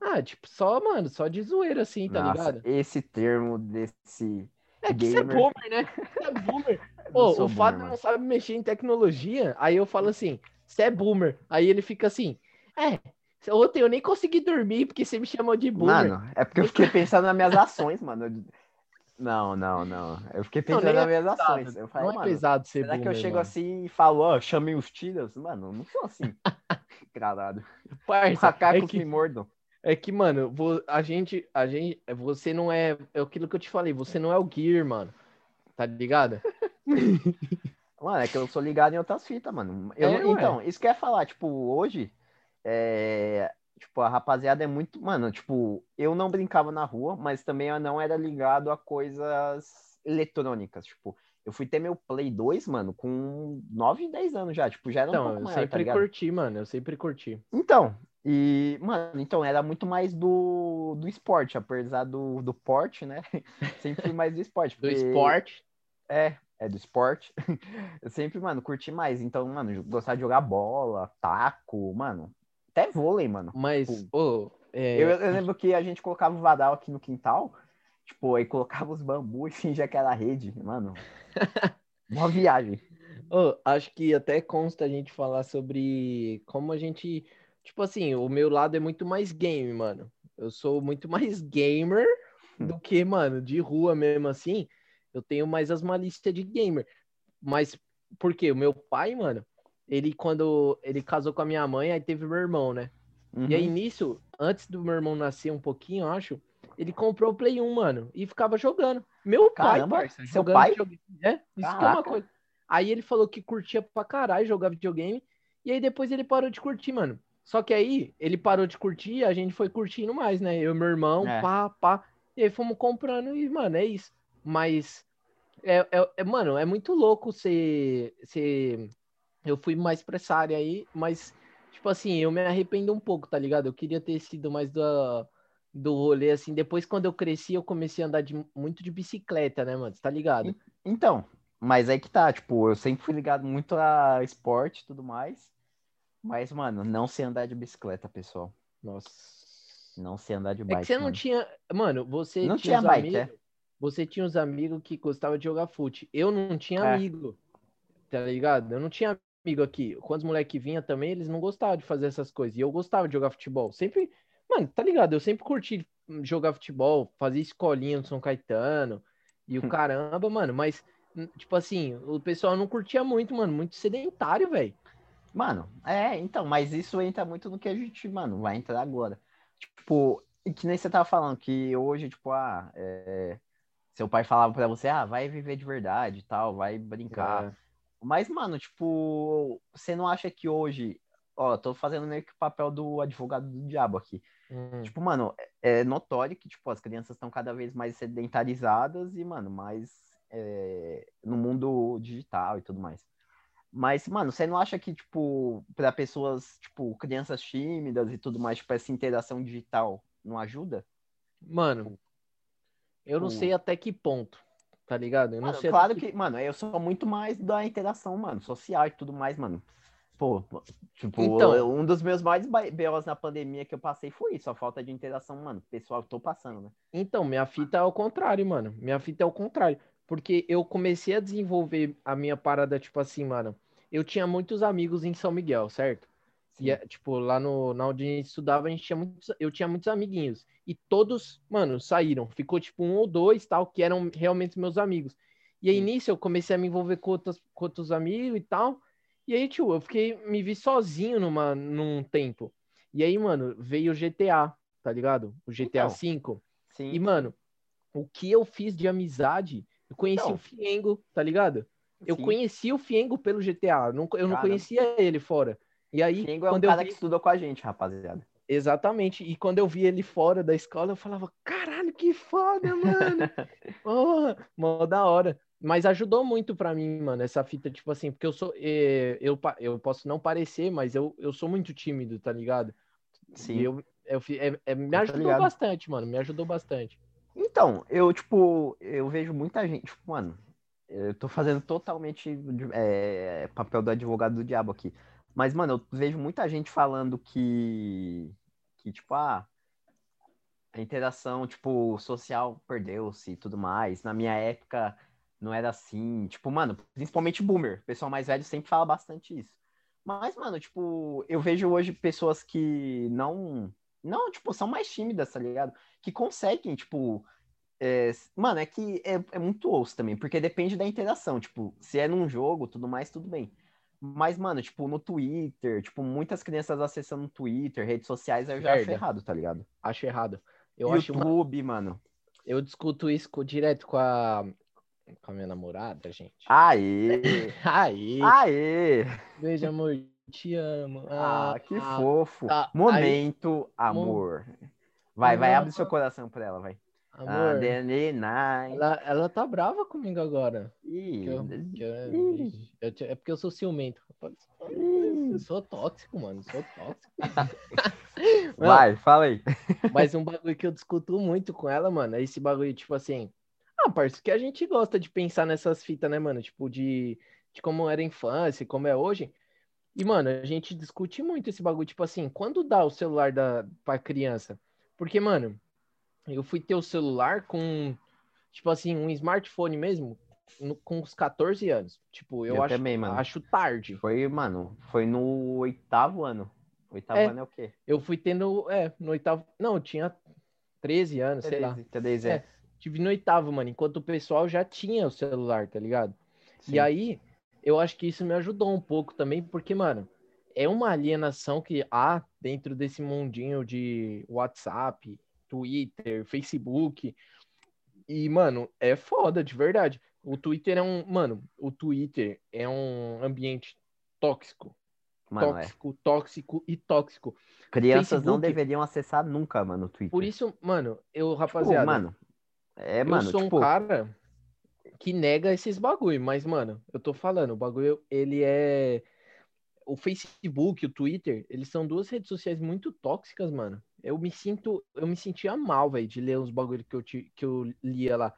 Ah, tipo, só, mano, só de zoeira assim, tá Nossa, ligado? esse termo desse. É que você é gamer. boomer, né? Você é boomer. Pô, o Fábio não sabe mexer em tecnologia, aí eu falo assim, você é boomer. Aí ele fica assim, é, ontem eu nem consegui dormir porque você me chamou de boomer. Mano, é porque eu fiquei pensando nas minhas ações, mano. Não, não, não. Eu fiquei Não, pensando nem nas é minhas ações. Eu falei, não é mano, pesado ser será que eu boomer, chego mano. assim e falo, ó, chamei os tiras? Mano, não sou assim. Caralho. Parça, Macacos é que, me mordam. é que, mano, a gente, a gente, você não é, é aquilo que eu te falei, você não é o Gear, mano. Tá ligado? Mano, é que eu sou ligado em outras fitas, mano. Eu É, não- ué. então, isso que eu ia falar, tipo, hoje, é, tipo, a rapaziada é muito, mano, tipo, eu não brincava na rua, mas também eu não era ligado a coisas eletrônicas, tipo, eu fui ter meu Play 2, mano, com 9, 10 anos já, tipo, já era um Então, pouco eu maior, tá sempre ligado? curti, mano, eu sempre curti. Então, e, mano, então era muito mais do, do esporte, apesar do, do porte, né? Sempre fui mais do esporte. Do porque- esporte, É, é do esporte. Eu sempre, mano, curti mais. Então, mano, gostar de jogar bola, taco, mano, até vôlei, mano. mas, Tipo, é, Eu, eu lembro que a gente colocava o vadal aqui no quintal, tipo, aí colocava os bambus e fingia que era rede, mano. Uma viagem. acho que até consta a gente falar sobre como a gente, tipo assim, o meu lado é muito mais game, mano. Eu sou muito mais gamer do que, mano, de rua mesmo assim. Eu tenho mais as malícias de gamer. Mas por quê? O meu pai, mano, ele quando ele casou com a minha mãe, aí teve meu irmão, né? E aí Uhum. nisso, antes do meu irmão nascer um pouquinho, eu acho, ele comprou o Play 1, mano, e ficava jogando. Meu pai, Caramba, parça, seu pai? videogame. É, isso que é uma coisa. Aí ele falou que curtia pra caralho jogar videogame, e aí depois ele parou de curtir, mano. Só que aí ele parou de curtir, a gente foi curtindo mais, né? Eu e meu irmão, É. pá, pá. E aí fomos comprando e, mano, é isso. Mas, é, é, é- mano, é muito louco ser, ser... Eu fui mais pra essa área aí, mas, tipo assim, eu me arrependo um pouco, tá ligado? Eu queria ter sido mais da, do rolê, assim. Depois, quando eu cresci, eu comecei a andar de- muito de bicicleta, né, mano? Você tá ligado? Então, mas aí que tá, tipo, eu sempre fui ligado muito a esporte e tudo mais. Mas, mano, não sei andar de bicicleta, pessoal. Nossa. Não sei andar de É bike. que você não mano. tinha. Mano, você Não tinha, tinha bike, amigos. Você tinha os amigos que gostavam de jogar fute. Eu não tinha É. amigo. Tá ligado? Eu não tinha amigo aqui. Quando os moleques vinham também, eles não gostavam de fazer essas coisas. E eu gostava de jogar futebol. Sempre. Mano, tá ligado? Eu sempre curti jogar futebol, fazer escolinha no São Caetano e o caramba, mano. Mas, tipo assim, o pessoal não curtia muito, mano. Muito sedentário, velho. Mano, é, então, mas isso entra muito no que a gente, mano, vai entrar agora. Tipo, que nem você tava falando, que hoje, tipo, ah, é, seu pai falava pra você, ah, vai viver de verdade e tal, vai brincar. Mas, mano, tipo, você não acha que hoje, ó, tô fazendo meio que o papel do advogado do diabo aqui. Hum. Tipo, mano, é notório que, tipo, as crianças estão cada vez mais sedentarizadas e, mano, mais é, no mundo digital e tudo mais. Mas, mano, você não acha que, tipo, para pessoas, tipo, crianças tímidas e tudo mais, tipo, essa interação digital não ajuda? Mano, eu não O- sei até que ponto, tá ligado? Eu não Mano, sei claro até que, mano, eu sou muito mais da interação, mano, social e tudo mais, mano. Pô, tipo, Então- um dos meus maiores ba- BOs na pandemia que eu passei foi isso, a falta de interação, mano, pessoal, tô passando, né? Então, minha fita é ao contrário, mano. Minha fita é ao contrário. Porque eu comecei a desenvolver a minha parada, tipo assim, mano. Eu tinha muitos amigos em São Miguel, certo? E, é, tipo, lá no, na onde a gente estudava, a gente tinha muitos, eu tinha muitos amiguinhos. E todos, mano, saíram. Ficou, tipo, um ou dois, tal, que eram realmente meus amigos. E aí, nisso, eu comecei a me envolver com outros, com outros amigos e tal. E aí, tio, eu fiquei, me vi sozinho numa, num tempo. E aí, mano, veio o GTA, tá ligado? O GTA Então. V. Sim. E, mano, o que eu fiz de amizade, eu conheci Então. o Fiengo, tá ligado? Eu Sim. conheci o Fiengo pelo GTA, não- eu não conhecia ele fora. E aí, Fiengo é um cara vi... que estudou com a gente, rapaziada. Exatamente, e quando eu vi ele fora da escola, eu falava, caralho, que foda, mano! Porra, mó da hora. Mas ajudou muito pra mim, mano, essa fita, tipo assim, porque eu sou, eh, eu, eu posso não parecer, mas eu, eu sou muito tímido, tá ligado? Sim. E eu, eu, é- é- me ajudou bastante, mano, me ajudou bastante. Então, eu, tipo, eu vejo muita gente, tipo, mano, eu tô fazendo totalmente é, papel do advogado do diabo aqui. Mas, mano, eu vejo muita gente falando que, que tipo, ah, a interação, tipo, social perdeu-se e tudo mais. Na minha época não era assim. Tipo, mano, principalmente boomer. O pessoal mais velho sempre fala bastante isso. Mas, mano, tipo, eu vejo hoje pessoas que não, não, tipo, são mais tímidas, tá ligado? Que conseguem, tipo, É, mano, é que é, é muito osso também, porque depende da interação. Tipo, se é num jogo, tudo mais, tudo bem. Mas, mano, tipo, no Twitter, tipo, muitas crianças acessando o Twitter, redes sociais, eu já acho Merda. errado, tá ligado? Acho errado. Eu acho. YouTube, mano. Eu discuto isso co- direto com a... com a minha namorada, gente. Aê! Aí, Aê! beijo, amor. Te amo. Ah, que fofo. tá, Momento, amor. Vai, vai, abre seu coração pra ela, vai. Amor, Ah, night. ela, ela tá brava comigo agora. Ih, Que eu- que eu- eu é porque eu sou ciumento. Eu sou tóxico, mano. Sou tóxico. Vai, fala aí. Mas um bagulho que eu discuto muito com ela, mano, é esse bagulho, tipo assim. Ah, parceiro, que a gente gosta de pensar nessas fitas, né, mano? Tipo, de, de como era a infância, como é hoje. E, mano, a gente discute muito esse bagulho, tipo assim, quando dá o celular da, pra criança? Porque, mano, eu fui ter o celular com, tipo assim, um smartphone mesmo, no- com uns 14 anos. Tipo, eu, Eu acho, também, mano. acho tarde. Foi, mano, foi no oitavo ano. Oitavo É. ano é o quê? Eu fui tendo, é, no oitavo. Não, eu tinha 13 anos, sei lá. 13, é. É. Tive no oitavo, mano, enquanto o pessoal já tinha o celular, tá ligado? E Sim. aí, eu acho que isso me ajudou um pouco também, porque, mano, é uma alienação que há dentro desse mundinho de WhatsApp, Twitter, Facebook. E, mano, é foda, de verdade. O Twitter é um. Mano, o Twitter é um ambiente tóxico. Mano, é. tóxico, tóxico e tóxico. Crianças não Facebook- deveriam acessar nunca, mano, o Twitter. Por isso, mano, eu, Tipo, rapaziada. mano, é, eu mano, sou tipo, um cara que nega esses bagulho, mas, mano, eu tô falando, o bagulho, ele é. O Facebook, o Twitter, eles são duas redes sociais muito tóxicas, mano. Eu me sinto, eu me sentia mal, velho, de ler os bagulho que eu, que eu lia lá.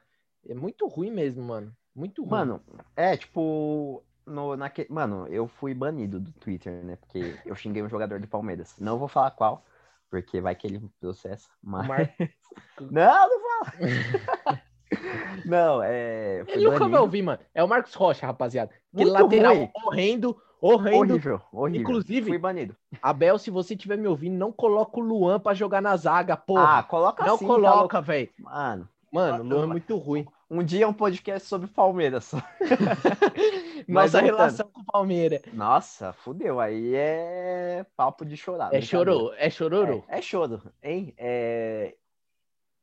É muito ruim mesmo, mano. Muito ruim. Mano, é tipo. No, naque... Mano, eu fui banido do Twitter, né? Porque eu xinguei um jogador do Palmeiras. Não vou falar qual, porque vai que ele processa. Mas. Mar- Não, não fala! não, é. Ele nunca vai ouvir, mano. É o Marcos Rocha, rapaziada. Muito lateral ruim. horrendo, horrendo. Horrível, horrível. Inclusive- Fui banido. Abel, se você estiver me ouvindo, não coloca o Luan pra jogar na zaga, porra. Ah, coloca não assim, tá coloca, velho. Mano, Mano, o Luan é muito ruim. um dia um podcast sobre Palmeiras. Nossa voltando. relação com o Palmeiras. Nossa, fudeu. Aí é papo de chorar. É chorou, é chororô. É, é choro, hein? É...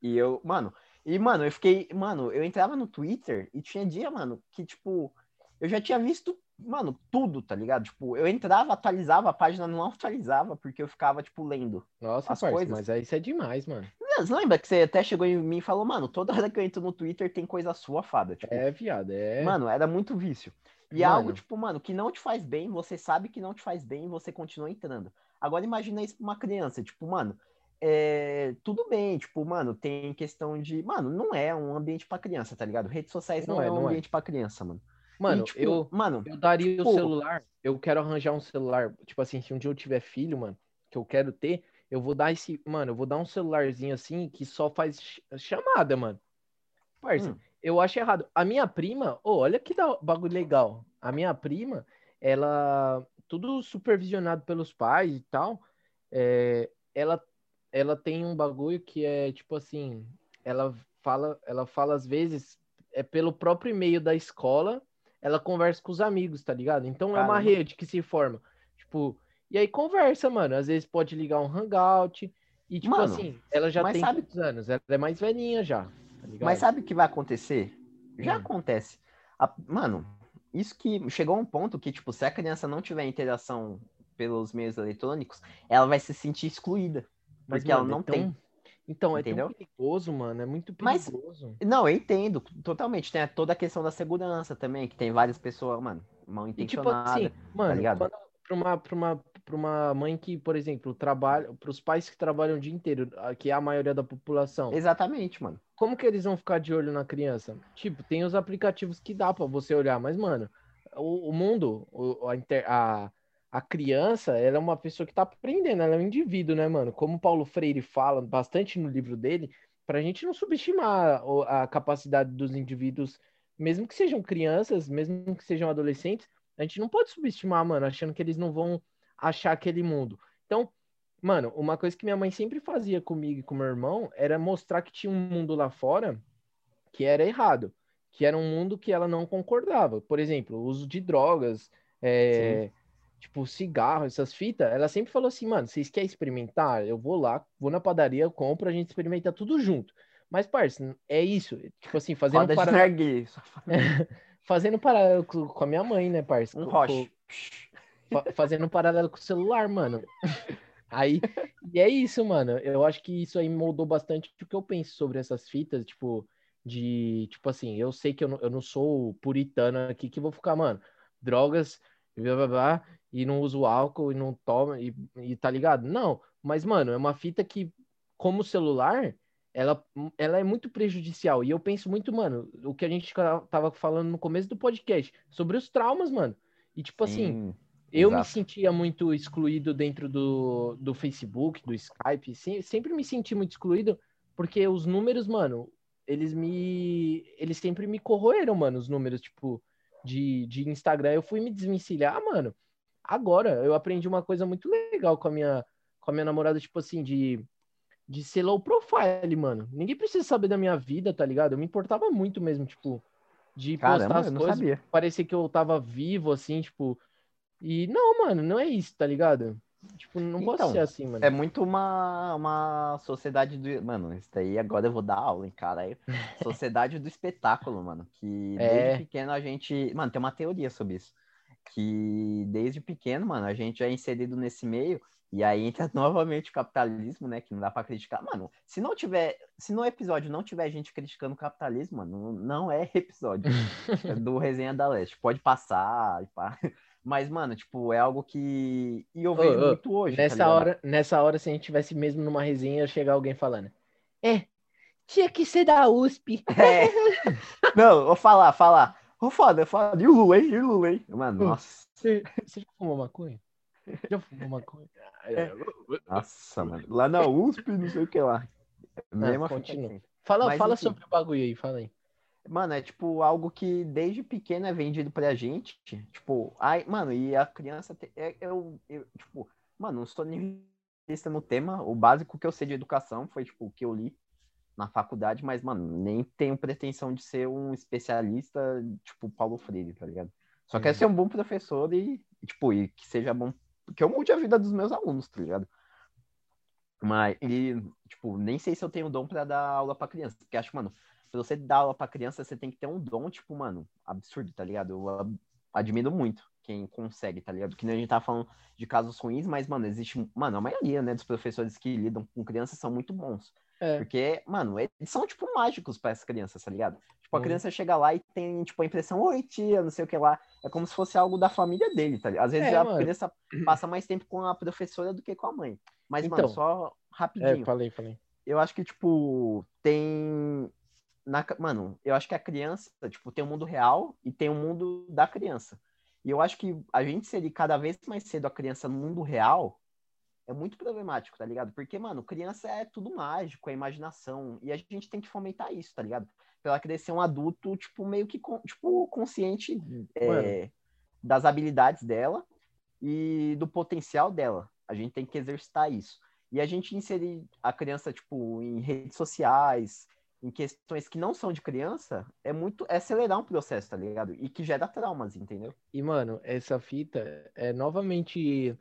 E eu, mano, e mano, eu fiquei, mano, eu entrava no Twitter e tinha dia, mano, que tipo, eu já tinha visto, mano, tudo, tá ligado? Tipo, eu entrava, atualizava, a página não atualizava porque eu ficava, tipo, lendo. Nossa, as parça, coisas. mas aí isso é demais, mano. Você lembra que você até chegou em mim e falou, mano, toda hora que eu entro no Twitter tem coisa sua, fada. Tipo, É, viado, é. Mano, era muito vício. E é Mano. algo, tipo, mano, que não te faz bem, você sabe que não te faz bem e você continua entrando. Agora imagina isso pra uma criança, tipo, mano, é, tudo bem, tipo, mano, tem questão de. Mano, não é um ambiente pra criança, tá ligado? Redes sociais não, Não é, é um não é. ambiente pra criança, mano. Mano, E, tipo, eu, Mano, eu daria o tipo- celular, eu quero arranjar um celular, tipo assim, se um dia eu tiver filho, mano, que eu quero ter, eu vou dar esse, mano, eu vou dar um celularzinho assim que só faz ch- chamada, mano. Parça, Hum. eu acho errado. A minha prima, ô, olha que bagulho legal. A minha prima, ela, tudo supervisionado pelos pais e tal, é, ela, ela tem um bagulho que é tipo assim, ela fala, ela fala às vezes, é pelo próprio e-mail da escola, ela conversa com os amigos, tá ligado? Então é uma Caramba. rede que se forma. Tipo, e aí conversa, mano. Às vezes pode ligar um hangout. E, tipo Mano, assim, ela já tem sabe- anos? Ela é mais velhinha já, tá mas sabe o que vai acontecer? Já Hum. acontece. A- Mano, isso que chegou a um ponto que, tipo, se a criança não tiver interação pelos meios eletrônicos, ela vai se sentir excluída. Mas, Porque ela mano, não é tão- tem. Então, é Entendeu? tão perigoso, mano. É muito Mas- perigoso. Não, eu entendo totalmente. Tem toda a questão da segurança também, que tem várias pessoas, mano, mal E tipo intencionadas. assim, mano, ligado? quando, pra, uma, pra, uma, pra uma mãe que, por exemplo, trabalha, pros pais que trabalham o dia inteiro, que é a maioria da população, Exatamente, mano. como que eles vão ficar de olho na criança? Tipo, tem os aplicativos que dá pra você olhar, mas, mano, o, o mundo, a, a, a criança, ela é uma pessoa que tá aprendendo, ela é um indivíduo, né, mano? Como Paulo Freire fala bastante no livro dele, pra gente não subestimar a capacidade dos indivíduos, mesmo que sejam crianças, mesmo que sejam adolescentes, a gente não pode subestimar, mano, achando que eles não vão achar aquele mundo. Então, Mano, uma coisa que minha mãe sempre fazia comigo e com meu irmão era mostrar que tinha um mundo lá fora que era errado, que era um mundo que ela não concordava. Por exemplo, o uso de drogas, é, tipo cigarro, essas fitas. Ela sempre falou assim, mano, vocês querem experimentar? Eu vou lá, vou na padaria, eu compro, a gente experimenta tudo junto. Mas, parça, é isso. Tipo assim, fazendo Roda para... fazendo paralelo com a minha mãe, né, parça? Um Com- roche. fazendo paralelo com o celular, mano. Aí, e é isso, mano. Eu acho que isso aí moldou bastante o que eu penso sobre essas fitas, tipo, de, tipo assim, eu sei que eu não, eu não sou puritano aqui que vou ficar, mano, drogas, blá, blá, blá, e não uso álcool e não tomo, e, e tá ligado? Não, mas, mano, é uma fita que, como celular, ela, ela é muito prejudicial. E eu penso muito, mano, o que a gente tava falando no começo do podcast, sobre os traumas, mano. E, tipo assim, Sim, eu me exato. sentia muito excluído dentro do, do Facebook, do Skype. se- Sempre me senti muito excluído, porque os números, mano, eles me. Eles sempre me corroeram, mano, os números, tipo, de, de Instagram. Eu fui me desvencilhar, mano. Agora, eu aprendi uma coisa muito legal com a minha, com a minha namorada, tipo assim, de, de ser low profile, mano. Ninguém precisa saber da minha vida, tá ligado? Eu me importava muito mesmo, tipo, de postar Caramba, as eu não coisas sabia. parecia que eu tava vivo, assim, tipo. E não, mano, não é isso, tá ligado? Tipo, não Então, ser assim, mano. É muito uma, uma sociedade do. Mano, isso daí agora eu vou dar aula, hein, cara. Sociedade do espetáculo, mano. Que É. desde pequeno a gente. Mano, tem uma teoria sobre isso. Que desde pequeno, mano, a gente é inserido nesse meio. E aí entra novamente o capitalismo, né? Que não dá pra criticar. Mano, se não tiver. Se no episódio não tiver gente criticando o capitalismo, mano, não é episódio do Resenha da Leste. Pode passar pá. Mas, mano, tipo, é algo que. E eu vejo ô, muito hoje. tá Nessa ligado? hora, nessa hora, se a gente tivesse mesmo numa resenha, ia chegar alguém falando. É, tinha que ser da USP. É. Não, vou falar, falar. Ô, foda, foda. E o Lula, hein? E o Lula, hein? Mano, Hum. nossa. Você, você já fumou maconha? Já fumou maconha? É. Nossa, mano. Lá na USP, não sei o que lá. Mesma fita continua. sempre. Fala, Mas, fala enfim. sobre o bagulho aí, fala aí. Mano, é tipo algo que desde pequeno é vendido pra gente. Tipo, ai, mano, e a criança. te- é, eu, eu, tipo, mano, não sou nihilista no tema. O básico que eu sei de educação foi, tipo, o que eu li na faculdade, mas, mano, nem tenho pretensão de ser um especialista, tipo, Paulo Freire, tá ligado? Só quero ser um bom professor e, tipo, e que seja bom. Que eu mude a vida dos meus alunos, tá ligado? Mas, e, tipo, nem sei se eu tenho dom pra dar aula pra criança. Porque acho, mano, pra você dar aula pra criança, você tem que ter um dom, tipo, mano, absurdo, tá ligado? Eu admiro muito quem consegue, tá ligado? Que nem a gente tá falando de casos ruins, mas, mano, existe. Mano, a maioria, né, dos professores que lidam com crianças são muito bons. É. Porque, mano, eles são, tipo, mágicos pra essas crianças, tá ligado? Tipo, a Uhum. criança chega lá e tem, tipo, a impressão, oi, tia, não sei o que lá. É como se fosse algo da família dele, tá ligado? Às vezes É, a mano. criança passa mais tempo com a professora do que com a mãe. Mas, Então. mano, só É, rapidinho falei, falei. eu acho que, tipo, tem. Na... Mano, eu acho que a criança, tipo, tem o mundo real e tem o mundo da criança. E eu acho que a gente inserir cada vez mais cedo a criança no mundo real é muito problemático, tá ligado? Porque, mano, criança é tudo mágico, é imaginação. E a gente tem que fomentar isso, tá ligado? Pra ela crescer um adulto, tipo, meio que tipo, consciente é, das habilidades dela e do potencial dela. A gente tem que exercitar isso. E a gente inserir a criança, tipo, em redes sociais, em questões que não são de criança, é muito. É acelerar um processo, tá ligado? E que gera traumas, entendeu? E, mano, essa fita é novamente,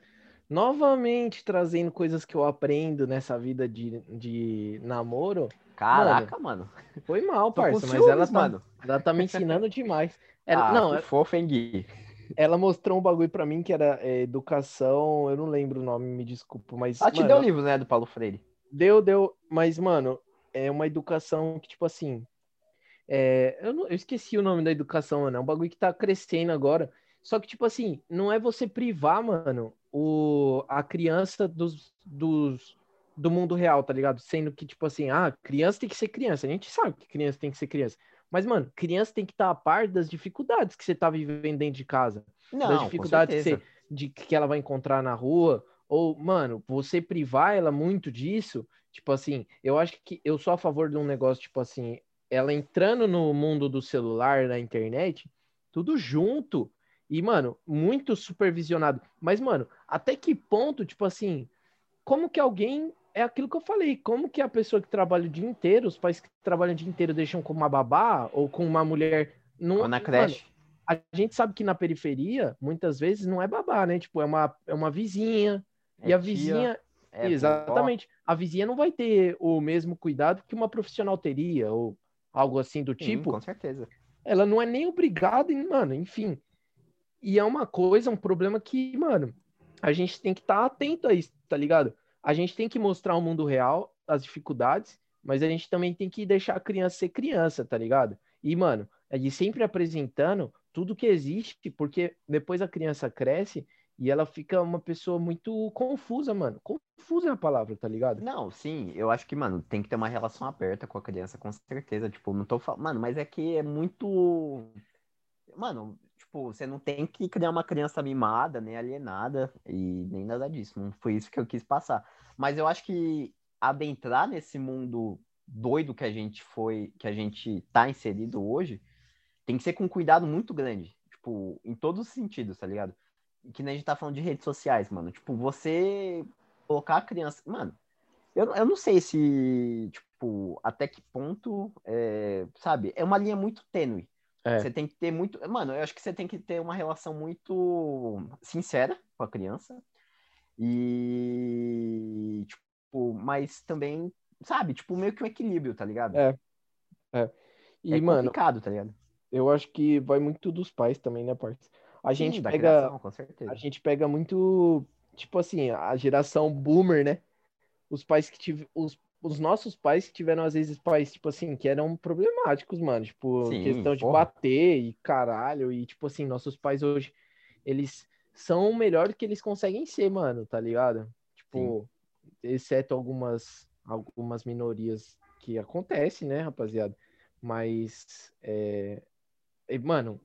novamente trazendo coisas que eu aprendo nessa vida de, de namoro. Caraca, mano. Foi mal, parça, mas ciúmes, ela tá, mano. ela tá me ensinando demais. Ela, ah, não, que fofo, hein, Gui? ela mostrou um bagulho pra mim que era é, educação, eu não lembro o nome, me desculpa, mas Ela te mano, deu o livro, né, do Paulo Freire? deu, deu, mas mano, é uma educação que tipo assim, é, eu, não- eu esqueci o nome da educação, mano, é um bagulho que tá crescendo agora. Só que tipo assim, não é você privar, mano, o a criança dos, dos do mundo real, tá ligado? Sendo que tipo assim, ah, criança tem que ser criança. A gente sabe que criança tem que ser criança. Mas, mano, criança tem que estar a par das dificuldades que você tá vivendo dentro de casa Não, das dificuldades que, você- de que ela vai encontrar na rua, ou, mano, você privar ela muito disso, tipo assim, eu acho que eu sou a favor de um negócio, tipo assim, ela entrando no mundo do celular, na internet, tudo junto, e, mano, muito supervisionado. Mas, mano, até que ponto, tipo assim, como que alguém é aquilo que eu falei. Como que a pessoa que trabalha o dia inteiro, os pais que trabalham o dia inteiro deixam com uma babá ou com uma mulher. Não, Ou na mano, creche. a gente sabe que na periferia, muitas vezes, não é babá, né? Tipo, é uma, é uma vizinha. É e a tia, vizinha. é exatamente. A vizinha não vai ter o mesmo cuidado que uma profissional teria, ou algo assim do Sim, tipo. com certeza. ela não é nem obrigada, em- mano, enfim. E é uma coisa, um problema que, mano, a gente tem que estar atento a isso, tá ligado? A gente tem que mostrar o mundo real, as dificuldades, mas a gente também tem que deixar a criança ser criança, tá ligado? E, mano, a gente sempre apresentando tudo que existe, porque depois a criança cresce e ela fica uma pessoa muito confusa, mano. Confusa é a palavra, tá ligado? Não, sim, eu acho que, mano, tem que ter uma relação aberta com a criança, com certeza. Tipo, não tô falando. Mano, mas é que é muito. Mano, tipo, você não tem que criar uma criança mimada, nem alienada, e nem nada disso. Não foi isso que eu quis passar. Mas eu acho que adentrar nesse mundo doido que a gente foi, que a gente tá inserido hoje, tem que ser com cuidado muito grande. Tipo, em todos os sentidos, tá ligado? Que nem a gente tá falando de redes sociais, mano. Tipo, você colocar a criança. Mano, eu, eu não sei se, tipo, até que ponto, é, sabe? É uma linha muito tênue. É. Você tem que ter muito. Mano, eu acho que você tem que ter uma relação muito sincera com a criança. E, tipo, mas também, sabe? Tipo, meio que um equilíbrio, tá ligado? É. E, É mano, complicado, tá ligado? eu acho que vai muito dos pais também, né, parça? A gente Sim, da pega. criação, com certeza. A gente pega muito, tipo assim, a geração boomer, né? Os pais que tiveram. Os, os nossos pais que tiveram, às vezes, pais, tipo assim, que eram problemáticos, mano. Tipo, Sim, questão de porra. bater e caralho. E, tipo assim, nossos pais hoje, eles são o melhor que eles conseguem ser, mano, tá ligado? Tipo, exceto algumas, algumas minorias que acontecem, né, rapaziada? Mas, é, e, mano,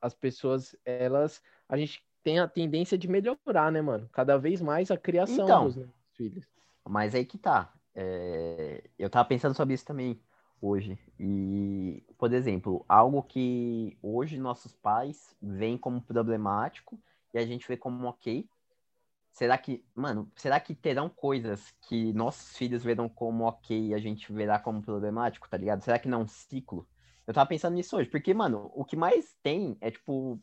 as pessoas, elas, a gente tem a tendência de melhorar, né, mano? Cada vez mais a criação Então. dos filhos. Mas aí que tá. É, Eu tava pensando sobre isso também hoje. E, por exemplo, algo que hoje nossos pais veem como problemático e a gente vê como ok. Será que, mano, será que terão coisas que nossos filhos verão como ok e a gente verá como problemático, tá ligado? Será que não é um ciclo? Eu tava pensando nisso hoje, porque, mano, o que mais tem é, tipo,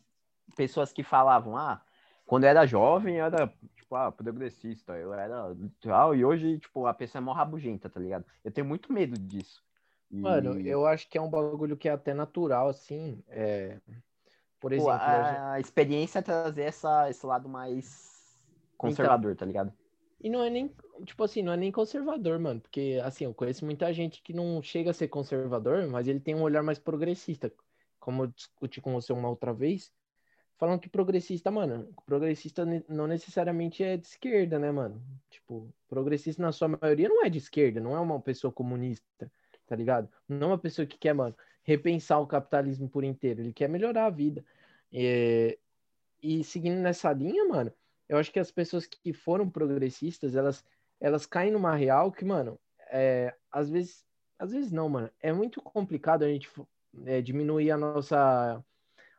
pessoas que falavam, ah, quando eu era jovem, eu era, tipo, ah, progressista, eu era tal, e hoje, tipo, a pessoa é mó rabugenta, tá ligado? Eu tenho muito medo disso. E, Mano, eu acho que é um bagulho que é até natural, assim. é, Por pô, exemplo, a gente- a, a experiência é trazer essa, esse lado mais conservador, tá ligado? E não é nem, tipo assim, não é nem conservador, mano. Porque, assim, eu conheço muita gente que não chega a ser conservador, mas ele tem um olhar mais progressista. Como eu discuti com você uma outra vez, falando que progressista, mano, progressista não necessariamente é de esquerda, né, mano? Tipo, progressista na sua maioria não é de esquerda, não é uma pessoa comunista, tá ligado? Não é uma pessoa que quer, mano, repensar o capitalismo por inteiro, ele quer melhorar a vida. É, E seguindo nessa linha, mano, eu acho que as pessoas que foram progressistas, elas, elas caem numa real que, mano, é, às vezes, às vezes não, mano, é muito complicado a gente é, diminuir a nossa.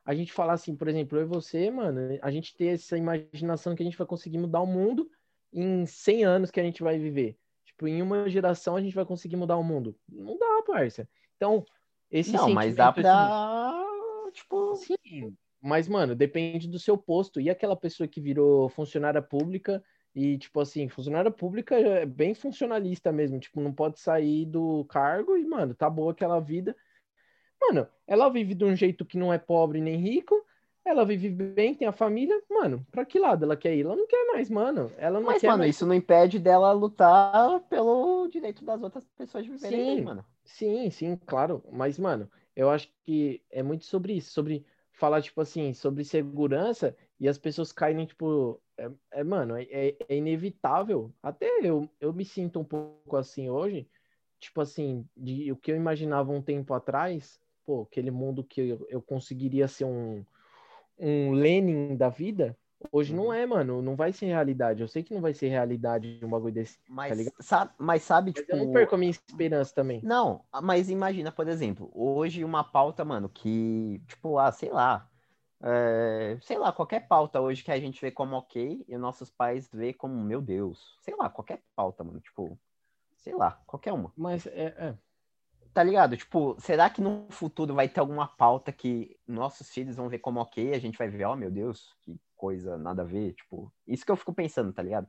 A gente falar assim, por exemplo, eu e você, mano, a gente ter essa imaginação que a gente vai conseguir mudar o mundo em 100 anos que a gente vai viver. Tipo, em uma geração a gente vai conseguir mudar o mundo. Não dá, parça. Então, esse Não, mas dá pra, tipo, Sim, mas, mano, depende do seu posto. E aquela pessoa que virou funcionária pública e, tipo assim, funcionária pública é bem funcionalista mesmo. Tipo, não pode sair do cargo e, mano, tá boa aquela vida. Mano, ela vive de um jeito que não é pobre nem rico. Ela vive bem, tem a família. Mano, pra que lado ela quer ir? Ela não quer mais, mano. Ela não Mas, quer mano, mais. isso não impede dela lutar pelo direito das outras pessoas de viverem Sim. bem, mano. Sim, sim, claro. Mas, mano, eu acho que é muito sobre isso, sobre falar, tipo assim, sobre segurança e as pessoas caírem, tipo, é, é, mano, é, é- é inevitável. Até eu, eu me sinto um pouco assim hoje, tipo assim, de o que eu imaginava um tempo atrás, pô, aquele mundo que eu, eu conseguiria ser um, um Lenin da vida, hoje não Uhum. é, mano, não vai ser realidade. Eu sei que não vai ser realidade um bagulho desse. Mas, ligado? sabe, mas sabe, Mas tipo. eu não perco a minha esperança também. Não, mas imagina, por exemplo, hoje uma pauta, mano, que, tipo, ah, sei lá, É, sei lá, qualquer pauta hoje que a gente vê como ok e nossos pais vê como, meu Deus. Sei lá, qualquer pauta, mano. Tipo, sei lá, qualquer uma. Mas é, é. Tá ligado? Tipo, será que no futuro vai ter alguma pauta que nossos filhos vão ver como ok a gente vai ver, oh meu Deus, que coisa, nada a ver? Tipo, isso que eu fico pensando, tá ligado?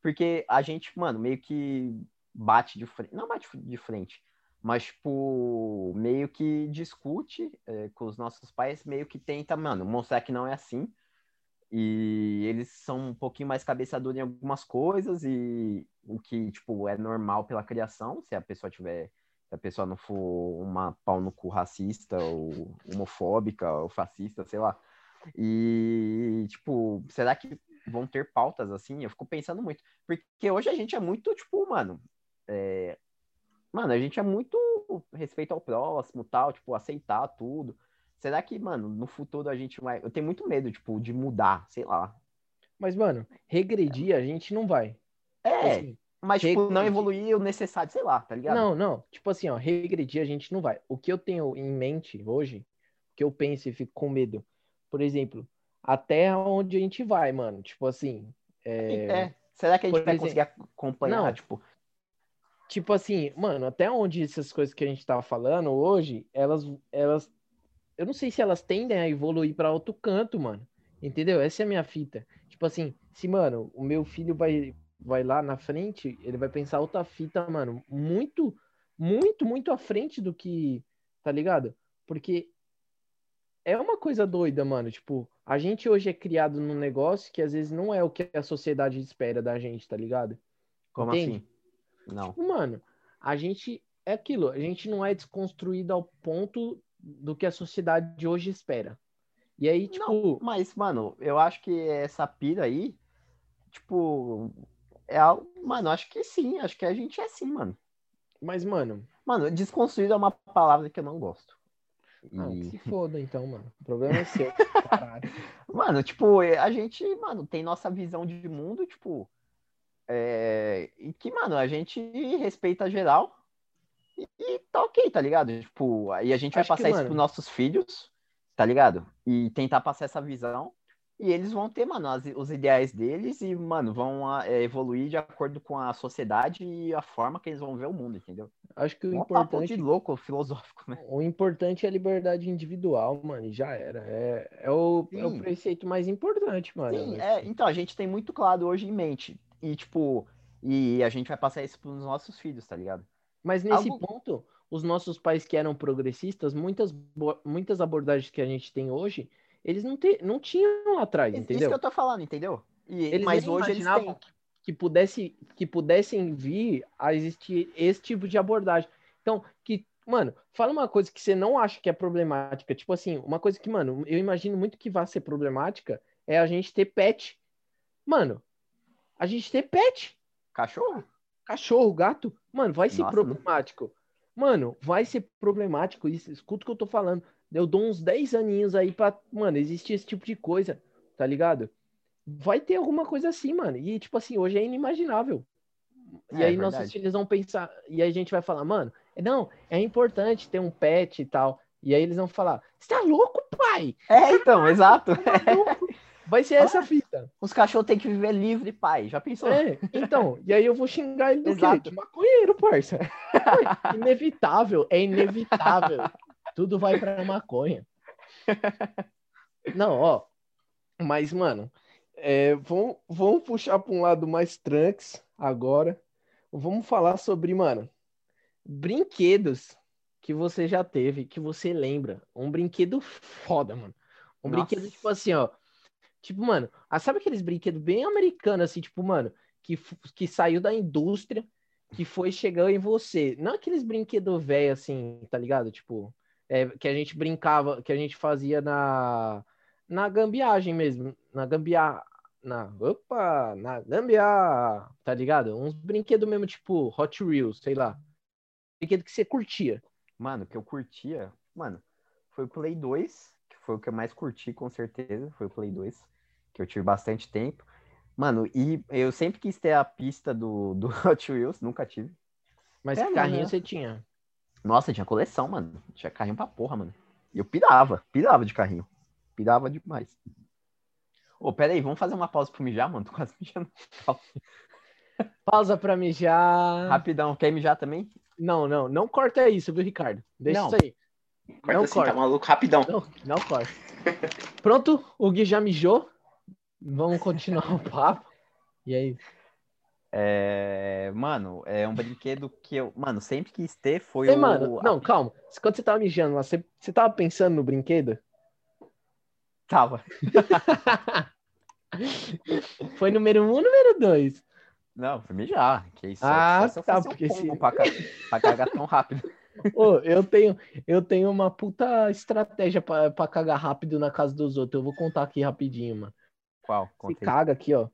Porque a gente, mano, meio que bate de frente. Não bate de frente, mas, tipo, meio que discute é, com os nossos pais, meio que tenta, mano, mostrar que não é assim. E eles são um pouquinho mais cabeça dura em algumas coisas, e o que, tipo, é normal pela criação, se a pessoa tiver. Se a pessoa não for uma pau no cu racista, ou homofóbica, ou fascista, sei lá. E, tipo, será que vão ter pautas assim? Eu fico pensando muito. Porque hoje a gente é muito, tipo, mano. é, Mano, a gente é muito respeito ao próximo, tal, tipo, aceitar tudo. Será que, mano, no futuro a gente vai. Eu tenho muito medo, tipo, de mudar, sei lá. Mas, mano, regredir a gente não vai. É, Assim, mas, tipo, não evoluir o necessário, sei lá, tá ligado? Não, não. Tipo assim, ó, regredir a gente não vai. O que eu tenho em mente hoje, que eu penso e fico com medo, por exemplo, até onde a gente vai, mano. Tipo assim, é, É. Será que a gente Por vai exemplo- conseguir acompanhar, Não. tipo, tipo assim, mano, até onde essas coisas que a gente tava falando hoje, elas, elas, eu não sei se elas tendem a evoluir pra outro canto, mano. Entendeu? Essa é a minha fita. Tipo assim, se, mano, o meu filho vai, vai lá na frente, ele vai pensar outra fita, mano, muito, muito, muito à frente do que, tá ligado? Porque é uma coisa doida, mano. Tipo, a gente hoje é criado num negócio que às vezes não é o que a sociedade espera da gente, tá ligado? como Entende? assim? Não. Tipo, mano, a gente é aquilo, a gente não é desconstruído ao ponto do que a sociedade de hoje espera. E aí, tipo, Mas, mano, eu acho que essa pira aí, tipo, é algo. Mano, acho que sim, acho que a gente é assim, mano. mas, mano, Mano, desconstruído é uma palavra que eu não gosto. não, E- se foda então, mano. O problema é seu. Mano, tipo, a gente, mano, tem nossa visão de mundo, tipo, é, e que, mano, a gente respeita geral e, e tá ok, tá ligado? Tipo, aí a gente vai Acho que, passar isso mano- pros nossos filhos, tá ligado? E tentar passar essa visão e eles vão ter, mano, as- os ideais deles e, mano, vão ah, é, evoluir de acordo com a sociedade e a forma que eles vão ver o mundo, entendeu? Acho que o Um importante, de louco filosófico, né? o importante é a liberdade individual, mano, e já era. É, é, o, é o preceito mais importante, mano. Sim, é, então a gente tem muito claro hoje em mente. E, tipo, e a gente vai passar isso pros nossos filhos, tá ligado? Mas nesse Algo- ponto, os nossos pais que eram progressistas, muitas, muitas abordagens que a gente tem hoje, eles não, te, não tinham lá atrás, Isso entendeu? que eu tô falando, entendeu? E, Eles mas hoje eles têm. que, que pudesse, que pudessem vir a existir esse tipo de abordagem. Então, que, mano, fala uma coisa que você não acha que é problemática. Tipo assim, uma coisa que, mano, eu imagino muito que vai ser problemática é a gente ter pet. Mano, a gente ter pet. Cachorro? Cachorro, gato, mano, vai ser Nossa, problemático. Mano, vai ser problemático isso. Escuta o que eu tô falando. Eu dou uns 10 aninhos aí pra, mano, existir esse tipo de coisa, tá ligado? Vai ter alguma coisa assim, mano. E, tipo assim, hoje é inimaginável. E É, aí nossos verdade. filhos vão pensar, e aí a gente vai falar, mano, não, é importante ter um pet e tal. E aí eles vão falar, você tá louco, pai? É, então, exato. Tá louco?" Vai ser essa fita. Os cachorros têm que viver livre, pai. Já pensou? É, então, e aí eu vou xingar ele do quê? Exato. De maconheiro, parça. Inevitável, é inevitável. Tudo vai pra maconha. Não, ó. Mas, mano, é, vamos, vamos puxar pra um lado mais trunks agora. Vamos falar sobre, mano, brinquedos que você já teve, que você lembra. Um brinquedo foda, mano. Um Nossa. brinquedo, tipo assim, ó. Tipo, mano, ah, sabe aqueles brinquedos bem americanos, assim, tipo, mano, que, que saiu da indústria, que foi chegando em você. Não aqueles brinquedos velho, assim, tá ligado? Tipo, é, que a gente brincava, que a gente fazia na, na gambiagem mesmo. Na gambiarra. Na, opa, na gambiarra, tá ligado? Uns brinquedos mesmo, tipo Hot Wheels, sei lá. Brinquedo que você curtia. Mano, que eu curtia, mano, foi o Play 2, que foi o que eu mais curti, com certeza. Foi o Play 2, que eu tive bastante tempo. Mano, e eu sempre quis ter a pista do, do Hot Wheels, nunca tive. Mas É, que carrinho é. você tinha? Nossa, tinha coleção, mano. Tinha carrinho pra porra, mano. E eu pirava, pirava de carrinho. Pirava demais. Ô, pera aí, vamos fazer uma pausa pro mijar, mano? Tô quase mijando. Pausa pra mijar. Rapidão, quer mijar também? Não, não, não corta isso, viu, Ricardo? Deixa Não. isso aí. Corta Não assim, corta. tá maluco? Rapidão. Não, não corta. Pronto, o Gui já mijou. Vamos continuar o papo. E aí? É, mano, é um brinquedo que eu, mano, sempre quis ter foi Ei, o mano, não, calma. Quando você tava mijando lá, você, você tava pensando no brinquedo? tava. Foi número um ou número dois? Não, foi mijar, que isso. Ah, só se tá, um porque pombo se- pra, ca- pra cagar tão rápido. Ô, eu tenho, eu tenho uma puta estratégia pra, pra cagar rápido na casa dos outros. Eu vou contar aqui rapidinho, mano. Qual? Você Conta aí. caga aqui, ó.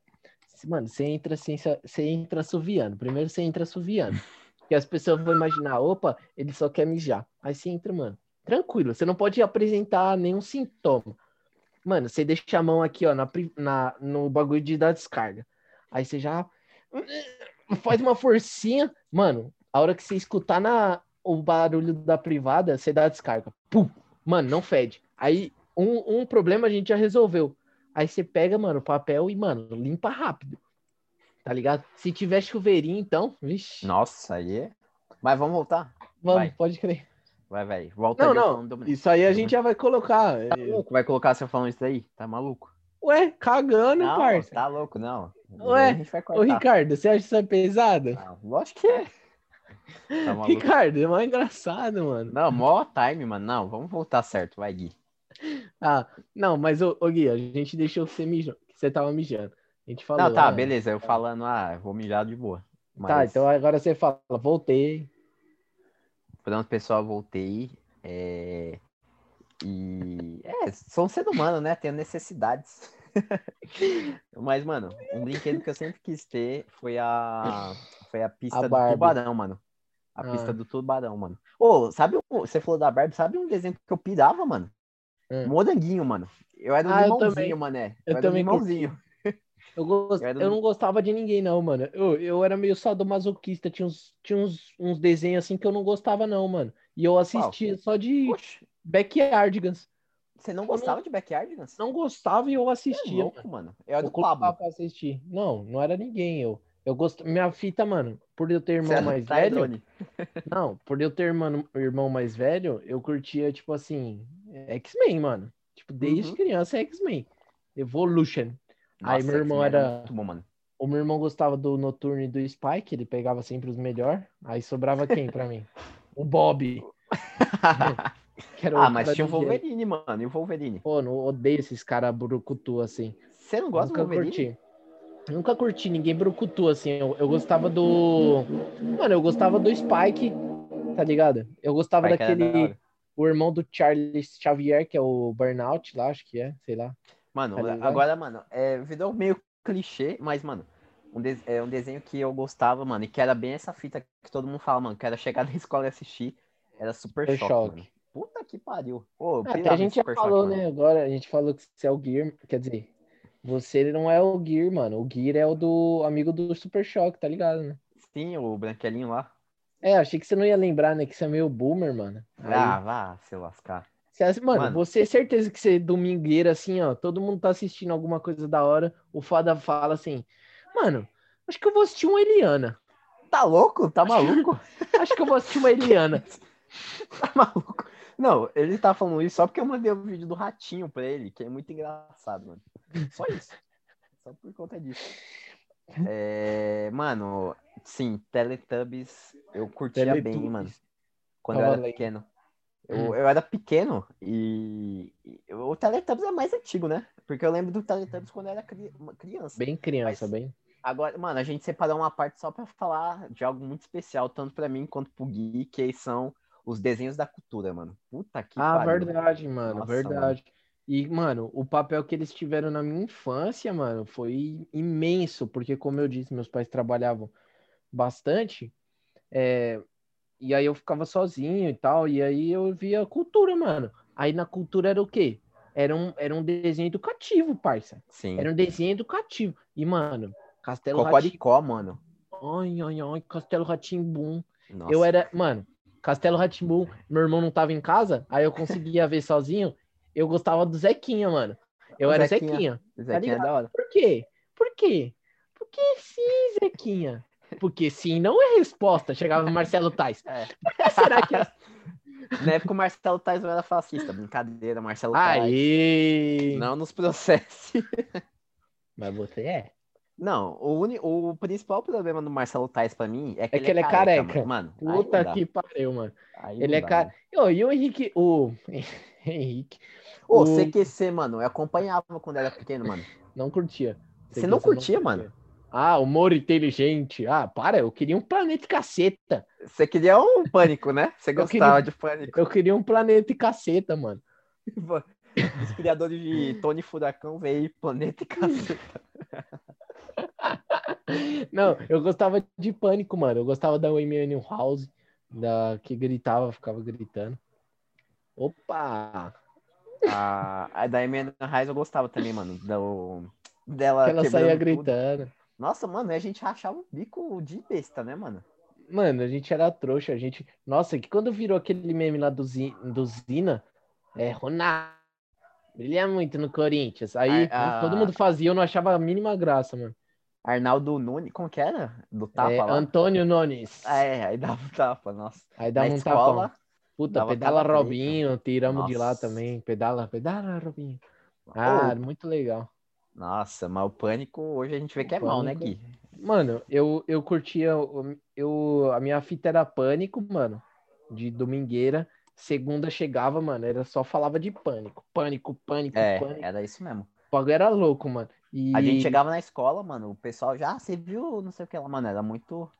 Mano, você entra assim, você entra assoviando. Primeiro você entra assoviando. Que as pessoas vão imaginar, opa, ele só quer mijar. Aí você entra, mano. Tranquilo, você não pode apresentar nenhum sintoma. Mano, você deixa a mão aqui, ó, na, na, no bagulho de dar descarga. Aí você já faz uma forcinha. Mano, a hora que você escutar na, o barulho da privada, você dá descarga. Pum! Mano, não fede. Aí um, um problema a gente já resolveu. Aí você pega, mano, o papel e, mano, limpa rápido. Tá ligado? Se tiver chuveirinho, então, vixi. Nossa, aí é. Mas vamos voltar? Vamos, vai. pode crer. Vai, vai. Volta Não, não. do- Isso aí a gente já vai colocar. Tá louco? Vai colocar você falando isso aí? Tá maluco? Ué, cagando, Não, parça. tá louco, não. Ué, a gente vai Ô. Ricardo, você acha isso é pesado? Ah, lógico que é. Tá? Ricardo, é mais engraçado, mano. Não, mó time, mano. Não, vamos voltar certo, vai, Gui. Ah, não, mas, ô, ô Gui, a gente deixou você que você tava mijando. A gente falou. não, tá, ah, beleza. Eu falando, ah, vou mijar de boa. Tá, Mas, então agora você fala, voltei. Pronto, pessoal, voltei. É... E. É, sou um ser humano, né? Tenho necessidades. Mas, mano, um brinquedo que eu sempre quis ter foi a. Foi a pista A do tubarão, mano. A Ah. pista do tubarão, mano. Ô, sabe, você falou da Barbie, sabe um desenho que eu pirava, mano? Hum. Moranguinho, mano. Eu era um Ah, eu limãozinho, mané. Eu um também curti. limãozinho. Eu, gost... Eu era eu do- não gostava de ninguém, não, mano. Eu, eu era meio sadomasoquista. Tinha, uns, tinha uns, uns desenhos assim que eu não gostava, não, mano. E eu assistia só de Oxe, Backyardigans. você não gostava de Backyardigans? Não gostava e eu é assistia. mano. louco, mano. Eu era Eu do Pablo. pra assistir. Não, não era ninguém. Eu, eu gosto... Minha fita, mano, por eu ter irmão do mais velho. Não, por eu ter irmão, irmão mais velho, eu curtia, tipo assim, X-Men, mano. Tipo, desde Uhum. criança é X-Men. Evolution. Aí Nossa, meu irmão X-Men era- Muito bom, mano. O meu irmão gostava do Noturno e do Spike, ele pegava sempre os melhores. Aí sobrava quem pra mim? O Bob. ah, mas tinha o. Wolverine, mano. E o Wolverine? Pô, não odeio esses caras brucutu assim. Você não gosta Nunca do Wolverine? curti. Nunca curti ninguém brucutu assim. Eu, eu gostava do. Mano, eu gostava do Spike, tá ligado? Eu gostava Spike daquele. O irmão do Charles Xavier, que é o Burnout lá, acho que é, sei lá. Mano, Tá agora, mano, é, virou meio clichê, mas, mano, um é um desenho que eu gostava, mano, e que era bem essa fita que todo mundo fala, mano, que era chegar da escola e assistir, era Super Super Choque, Choque. mano. Puta que pariu. Pô, Até a gente já Choque, falou, mano. né? Agora a gente falou que você é o Gear, quer dizer, você não é o Gear, mano. O Gear é o do amigo do Super Choque, tá ligado, né? Sim, o branquelinho lá. É, achei que você não ia lembrar, né? Que você é meio boomer, mano. Aí, Ah, vá se lascar. você, mano, mano. você é certeza que você é domingueira, assim, ó. Todo mundo tá assistindo alguma coisa da hora. O Fada fala assim, mano, acho que eu vou assistir uma Eliana. Tá louco? Tá maluco? Acho que eu vou assistir uma Eliana. tá maluco? Não, ele tá falando isso só porque eu mandei o vídeo do ratinho pra ele, que é muito engraçado, mano. Só isso. só por conta disso. É, mano, sim, Teletubbies eu curtia bem, Teletubbies. mano. Quando eu Tava era lendo. pequeno. Eu, Hum. eu era pequeno e, e o Teletubbies é mais antigo, né? Porque eu lembro do Teletubbies quando eu era cri- uma criança. Bem criança, Mas- bem. Agora, mano, a gente separou uma parte só pra falar de algo muito especial, tanto pra mim quanto pro Gui, que são os desenhos da cultura, mano. Puta que Ah, pariu. verdade, mano, Nossa, verdade. E, mano, o papel que eles tiveram na minha infância, mano, foi imenso, porque, como eu disse, meus pais trabalhavam bastante, é, e aí eu ficava sozinho e tal, e aí eu via cultura, mano. Aí na cultura era o quê? Era um, era um desenho educativo, parça. Sim. Era um desenho educativo. E, mano, Castelo. Cocoricó, mano. Ai, ai, ai, Castelo Rá-Tim-Bum. Nossa. Eu era, mano, Castelo Rá-Tim-Bum, meu irmão não tava em casa, aí eu conseguia ver sozinho. Eu gostava do Zequinha, mano. Eu O era Zequinha. Zequinha. Zequinha é ligado? da hora. Por quê? Por quê? Porque sim, Zequinha. Porque sim não é resposta. Chegava o Marcelo Tais. É. Será que é? Na época o Marcelo Tais não era fascista. Brincadeira, Marcelo Tais. Aí. Não nos processe. Mas você é. Não, o, uni... o principal problema do Marcelo Tais pra mim é que, É que ele é careca. Mano, Mano, Puta que pariu, mano. Aí Ele é. Ô, e o Henrique. O. Henrique. Ô, o- CQC, mano, eu acompanhava quando era pequeno, mano. Não curtia. Você não curtia, mano? Ah, humor inteligente. Ah, para, eu queria um planeta e caceta. Você queria um pânico, né? Você gostava queria- de pânico. Eu queria um planeta e caceta, mano. Os criadores de Tony Furacão veio Planeta e Caceta. Não, eu gostava de pânico, mano. Eu gostava da Amy House, da que gritava, ficava gritando. Opa! A, a da Emenda Reis eu gostava também, mano. Do, dela Que ela saía tudo. gritando. Nossa, mano, a gente rachava o bico de besta, né, mano? Mano, a gente era trouxa, a gente. Nossa, que quando virou aquele meme lá do, Zi... do Zina, é Ronaldo. Brilha muito no Corinthians. Aí Ah, ah. todo mundo fazia, eu não achava a mínima graça, mano. Arnaldo Nunes, como que era? Do tapa É, lá? Antônio Nunes. É, aí dava tapa, nossa. Aí dava Na um escola, tapão. Puta, dava pedala preto. Robinho, tiramos de lá Nossa. também. Pedala, pedala Robinho. Ah, muito legal. Nossa, mas o pânico hoje a gente vê que é O mal, né, Pânico- Gui? Mano, eu, eu curtia. o- Eu, a minha fita era pânico, mano. De domingueira. Segunda chegava, mano. Era só falava de pânico. Pânico, pânico, É, pânico. era isso mesmo. O bagulho era louco, mano. E A gente chegava na escola, mano, o pessoal já, ah, você viu, não sei o que lá, mano, era muito...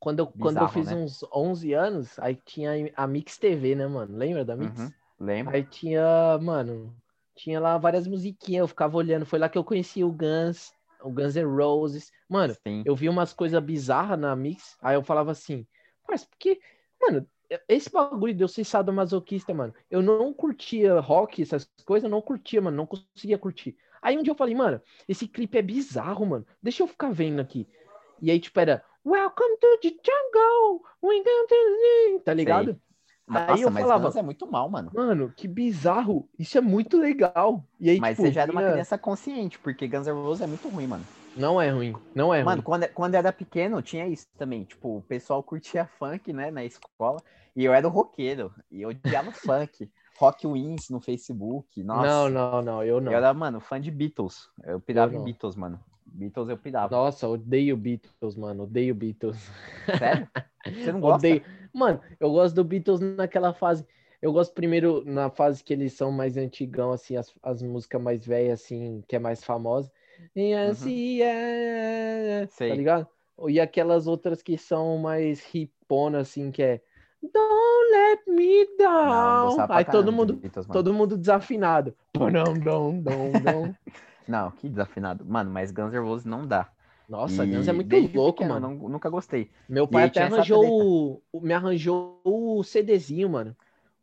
quando eu, quando eu bizarro, fiz né? uns 11 anos, aí tinha a Mix TV, né, mano? Lembra da Mix? Uhum, lembra? Aí tinha, mano, tinha lá várias musiquinhas, eu ficava olhando. Foi lá que eu conheci o Guns, o Guns N' Roses. Mano, Sim. eu vi umas coisas bizarras na Mix, aí eu falava assim, mas porque, mano, esse bagulho de eu ser sadomasoquista, mano, eu não curtia rock, essas coisas, eu não curtia, mano, não conseguia curtir. Aí um dia eu falei, mano, esse clipe é bizarro, mano, deixa eu ficar vendo aqui. E aí, tipo, era, Welcome to the jungle, we going to... Tá ligado? Nossa, aí eu mas falava- é muito mal, mano. Mano, que bizarro, isso é muito legal. E aí, Mas tipo, você já era uma criança consciente, porque Guns N' Roses é muito ruim, mano. Não é ruim, não é Mano, ruim. quando, quando era pequeno, tinha isso também. Tipo, o pessoal curtia funk, né, na escola. E eu era o roqueiro. E eu odiava funk. Rock Wins no Facebook. Nossa. Não, não, não, eu não. Eu era, mano, fã de Beatles. Eu pirava Eu em. Beatles, mano. Beatles eu pirava. Nossa, odeio Beatles, mano, odeio Beatles. Sério? Você não gosta? Odeio. Mano, eu gosto do Beatles naquela fase. Eu gosto primeiro na fase que eles são mais antigão, assim, as, as músicas mais velhas, assim, que é mais famosa. E assim, é... Tá ligado? E aquelas outras que são mais hipona, assim, que é Don't let me Não, down. pra Aí todo mundo, Beatles, todo mundo desafinado. Dom, dom, dom, dom. Não, que desafinado. Mano, mas Guns N' Roses não dá. Nossa, E Guns é muito louco, pequeno, mano. não- nunca gostei. Meu pai até arranjou o, me arranjou o CDzinho, mano.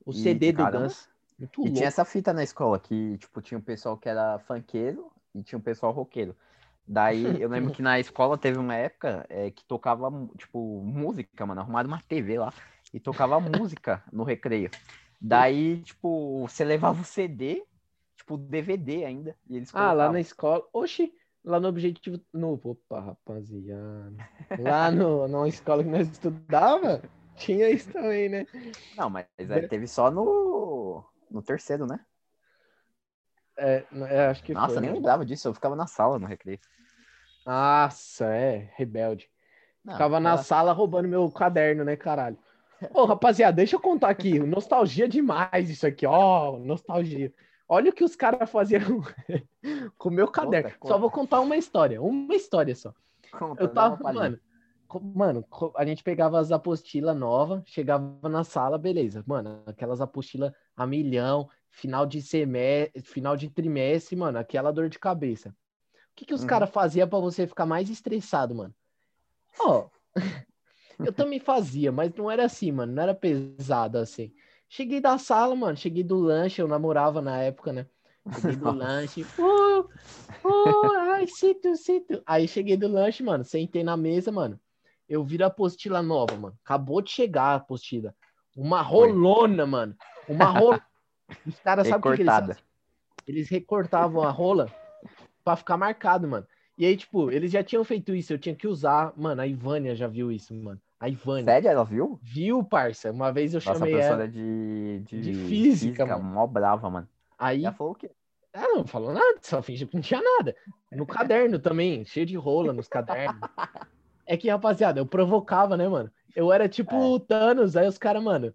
O E, CD do caramba. Guns. Muito E louco. tinha essa fita na escola, que, tipo, tinha um pessoal que era funkeiro e tinha um pessoal roqueiro. Daí, eu lembro que na escola teve uma época é, que tocava, tipo, música, mano. Arrumaram uma TV lá e tocava música no recreio. Daí, tipo, você levava o CD, tipo, DVD ainda, e eles Ah, lá na escola. Oxi, lá no objetivo. No, opa, rapaziada. Lá no, na escola que nós estudava, tinha isso também, né? Não, mas é, teve só no, no terceiro, né? É, é, acho que Nossa, foi. nem né? lembrava disso, eu ficava na sala no recreio. Nossa, é, rebelde. Não, Ficava na ela- sala roubando meu caderno, né, caralho? Ô, rapaziada, deixa eu contar aqui. Nostalgia demais isso aqui, ó. Nostalgia. Olha o que os caras faziam com o meu caderno. Conta, Só conta. vou contar uma história. Uma história só. Conta, Eu tava, mano, mano, a gente pegava as apostilas novas, chegava na sala, beleza. Mano, aquelas apostilas a milhão, final de semestre, final de trimestre, mano, aquela dor de cabeça. O que que os Uhum. caras faziam pra você ficar mais estressado, mano? Ó, eu também fazia, mas não era assim, mano, não era pesado assim. Cheguei da sala, mano, cheguei do lanche, eu namorava na época, né? Cheguei do lanche, oh, oh, ai, sinto, sinto. Aí cheguei do lanche, mano, sentei na mesa, mano. Eu viro a apostila nova, mano. Acabou de chegar a apostila. Uma rolona, mano. Uma rolona. Os caras sabem o que, que eles fazem? eles recortavam a rola pra ficar marcado, mano. E aí, tipo, eles já tinham feito isso, eu tinha que usar. Mano, a Ivânia já viu isso, mano. A Ivânia. Sério, ela viu? Viu, parça? Uma vez eu Nossa, chamei professora ela. de, de, De física, mano. mó brava, mano. Aí, Ela falou o quê? ah, não falou nada, só fingiu que não tinha nada. No caderno também, cheio de rola nos cadernos. É que, rapaziada, eu provocava, né, mano? Eu era tipo É. o Thanos, aí os caras, mano,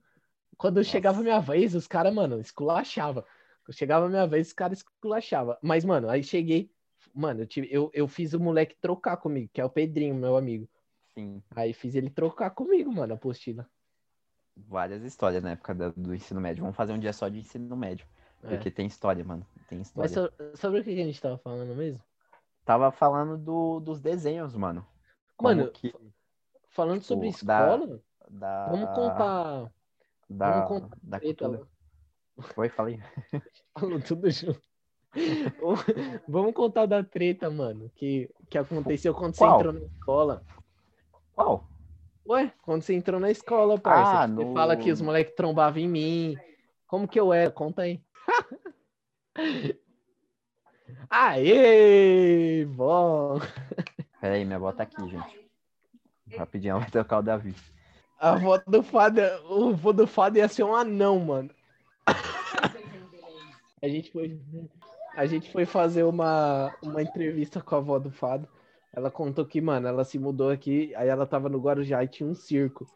quando chegava a minha vez, os caras, mano, esculachava. Quando chegava a minha vez, os caras esculachava. Mas, mano, aí cheguei, mano, eu, tive, eu, eu fiz o moleque trocar comigo, que é o Pedrinho, meu amigo. Sim, Aí fiz ele trocar comigo, mano, a apostila. várias histórias na época do ensino médio. Vamos fazer um dia só de ensino médio. É. Porque tem história, mano. Tem história. Mas so- sobre o que a gente tava falando mesmo? Tava falando do, dos desenhos, mano. Como Mano, que Falando sobre Tipo, da- escola, da, vamos contar. da, vamos contar da treta cultura. Oi, falei. Falou tudo junto. Vamos contar da treta, mano, que, que aconteceu quando Qual? você entrou na escola. Qual? Ué, quando você entrou na escola, parça. Ah, Você no- fala que os moleques trombavam em mim. Como que eu era? Conta aí. Aê! Bom! Peraí, minha avó tá aqui, gente. Rapidinho, ela vai trocar o Davi. A avó do Fado, o avô do Fado ia ser um anão, mano. A gente foi, a gente foi fazer uma, uma entrevista com a avó do Fado. Ela contou que, mano, ela se mudou aqui, aí ela tava no Guarujá e tinha um circo.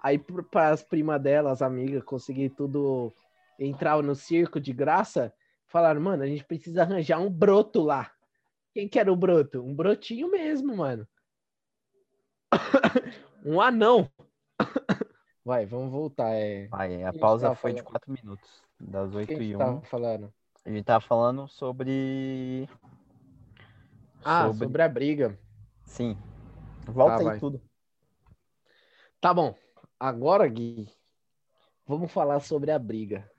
Aí para as primas dela, as amigas, conseguir tudo entrar no circo de graça, falaram, mano, a gente precisa arranjar um broto lá. Quem que era o broto? Um brotinho mesmo, mano. um anão. Vai, vamos voltar. É... Vai, a pausa foi de falando? 4 minutos. Das 8 Quem e que 1. tava falando? A gente tava falando sobre. Ah, sobre... sobre a briga. Sim. Volta Tá, aí vai. tudo. Tá bom. Agora, Gui, vamos falar sobre a briga.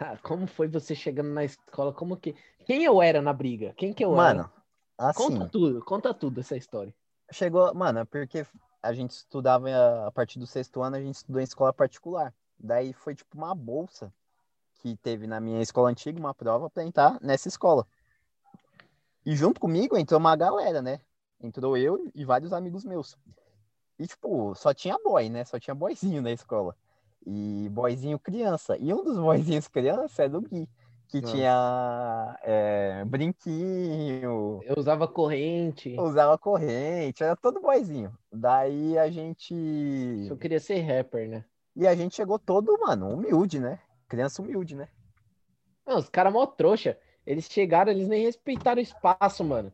Ah, Como foi você chegando na escola? Como que. Quem eu era na briga? Quem que eu Mano, era? assim, Conta tudo, conta tudo essa história. chegou. Mano, é porque a gente estudava a partir do sexto ano, a gente estudou em escola particular. Daí foi tipo uma bolsa que teve na minha escola antiga, uma prova pra entrar nessa escola. E junto comigo entrou uma galera, né? Entrou eu e vários amigos meus. E, tipo, só tinha boy, né? Só tinha boyzinho na escola. E boyzinho criança. E um dos boyzinhos criança era o Gui, que Nossa. tinha é, brinquinho, Eu usava corrente. usava corrente, era todo boyzinho. Daí a gente. Eu queria ser rapper, né? E a gente chegou todo, mano, humilde, né? Criança humilde, né? Não, os caras mó trouxa. Eles chegaram, eles nem respeitaram o espaço, mano.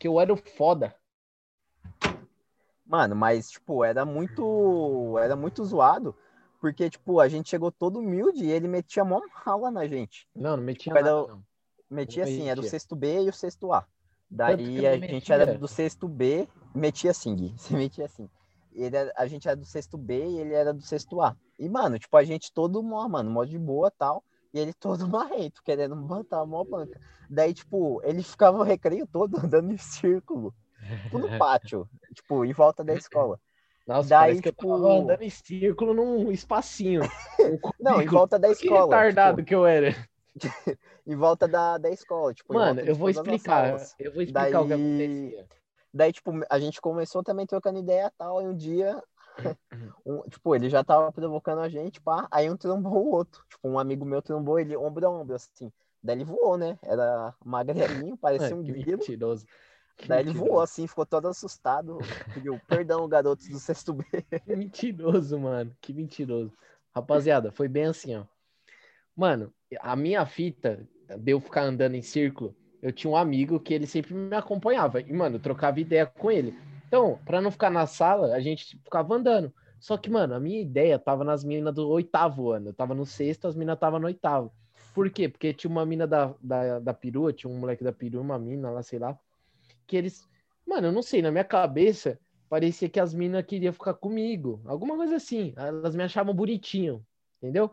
Que eu era o foda. Mano, mas, tipo, era muito. Era muito zoado. Porque, tipo, a gente chegou todo humilde e ele metia mó mala na gente. Não, não metia Era nada, o- não. Metia Não assim, era o sexto B e o sexto A. Daí a gente era do sexto B, metia assim, Gui. Você metia assim. Ele era- a gente era do sexto B e ele era do sexto A. E, mano, tipo, a gente todo mó, mano, mó de boa tal. E ele todo marrento, querendo botar mó banca. Daí, tipo, ele ficava o recreio todo andando em círculo. Tudo no pátio, tipo, em volta da escola. Nossa, Daí, parece que eu tipo- tava andando em círculo num espacinho. Não, em volta da Que escola. retardado tipo, que eu era. em volta da, da escola, tipo, Mano, eu vou explicar. Eu vou explicar o que acontecia. Daí, tipo, a gente começou também trocando ideia e tal, e um dia, um- tipo, ele já tava provocando a gente, pá, aí um trombou o outro. Tipo, um amigo meu trombou ele ombro a ombro, assim. Daí ele voou, né? Era magrelinho, parecia um Ah, que grilo. mentiroso. Que Daí ele mentiroso. voou, assim, ficou todo assustado. Pediu perdão, garotos do sexto B. Que mentiroso, mano. Que mentiroso. Rapaziada, foi bem assim, ó. Mano, a minha fita de eu ficar andando em círculo, eu tinha um amigo que ele sempre me acompanhava. E, mano, eu trocava ideia com ele. Então, pra não ficar na sala, a gente ficava andando. Só que, mano, a minha ideia tava nas minas do oitavo ano. Eu tava no sexto, as minas tava no oitavo. Por quê? Porque tinha uma mina da, da, da perua, tinha um moleque da perua, uma mina lá, sei lá. Que eles. Mano, eu não sei, na minha cabeça, parecia que as minas queriam ficar comigo. Alguma coisa assim. Elas me achavam bonitinho, entendeu?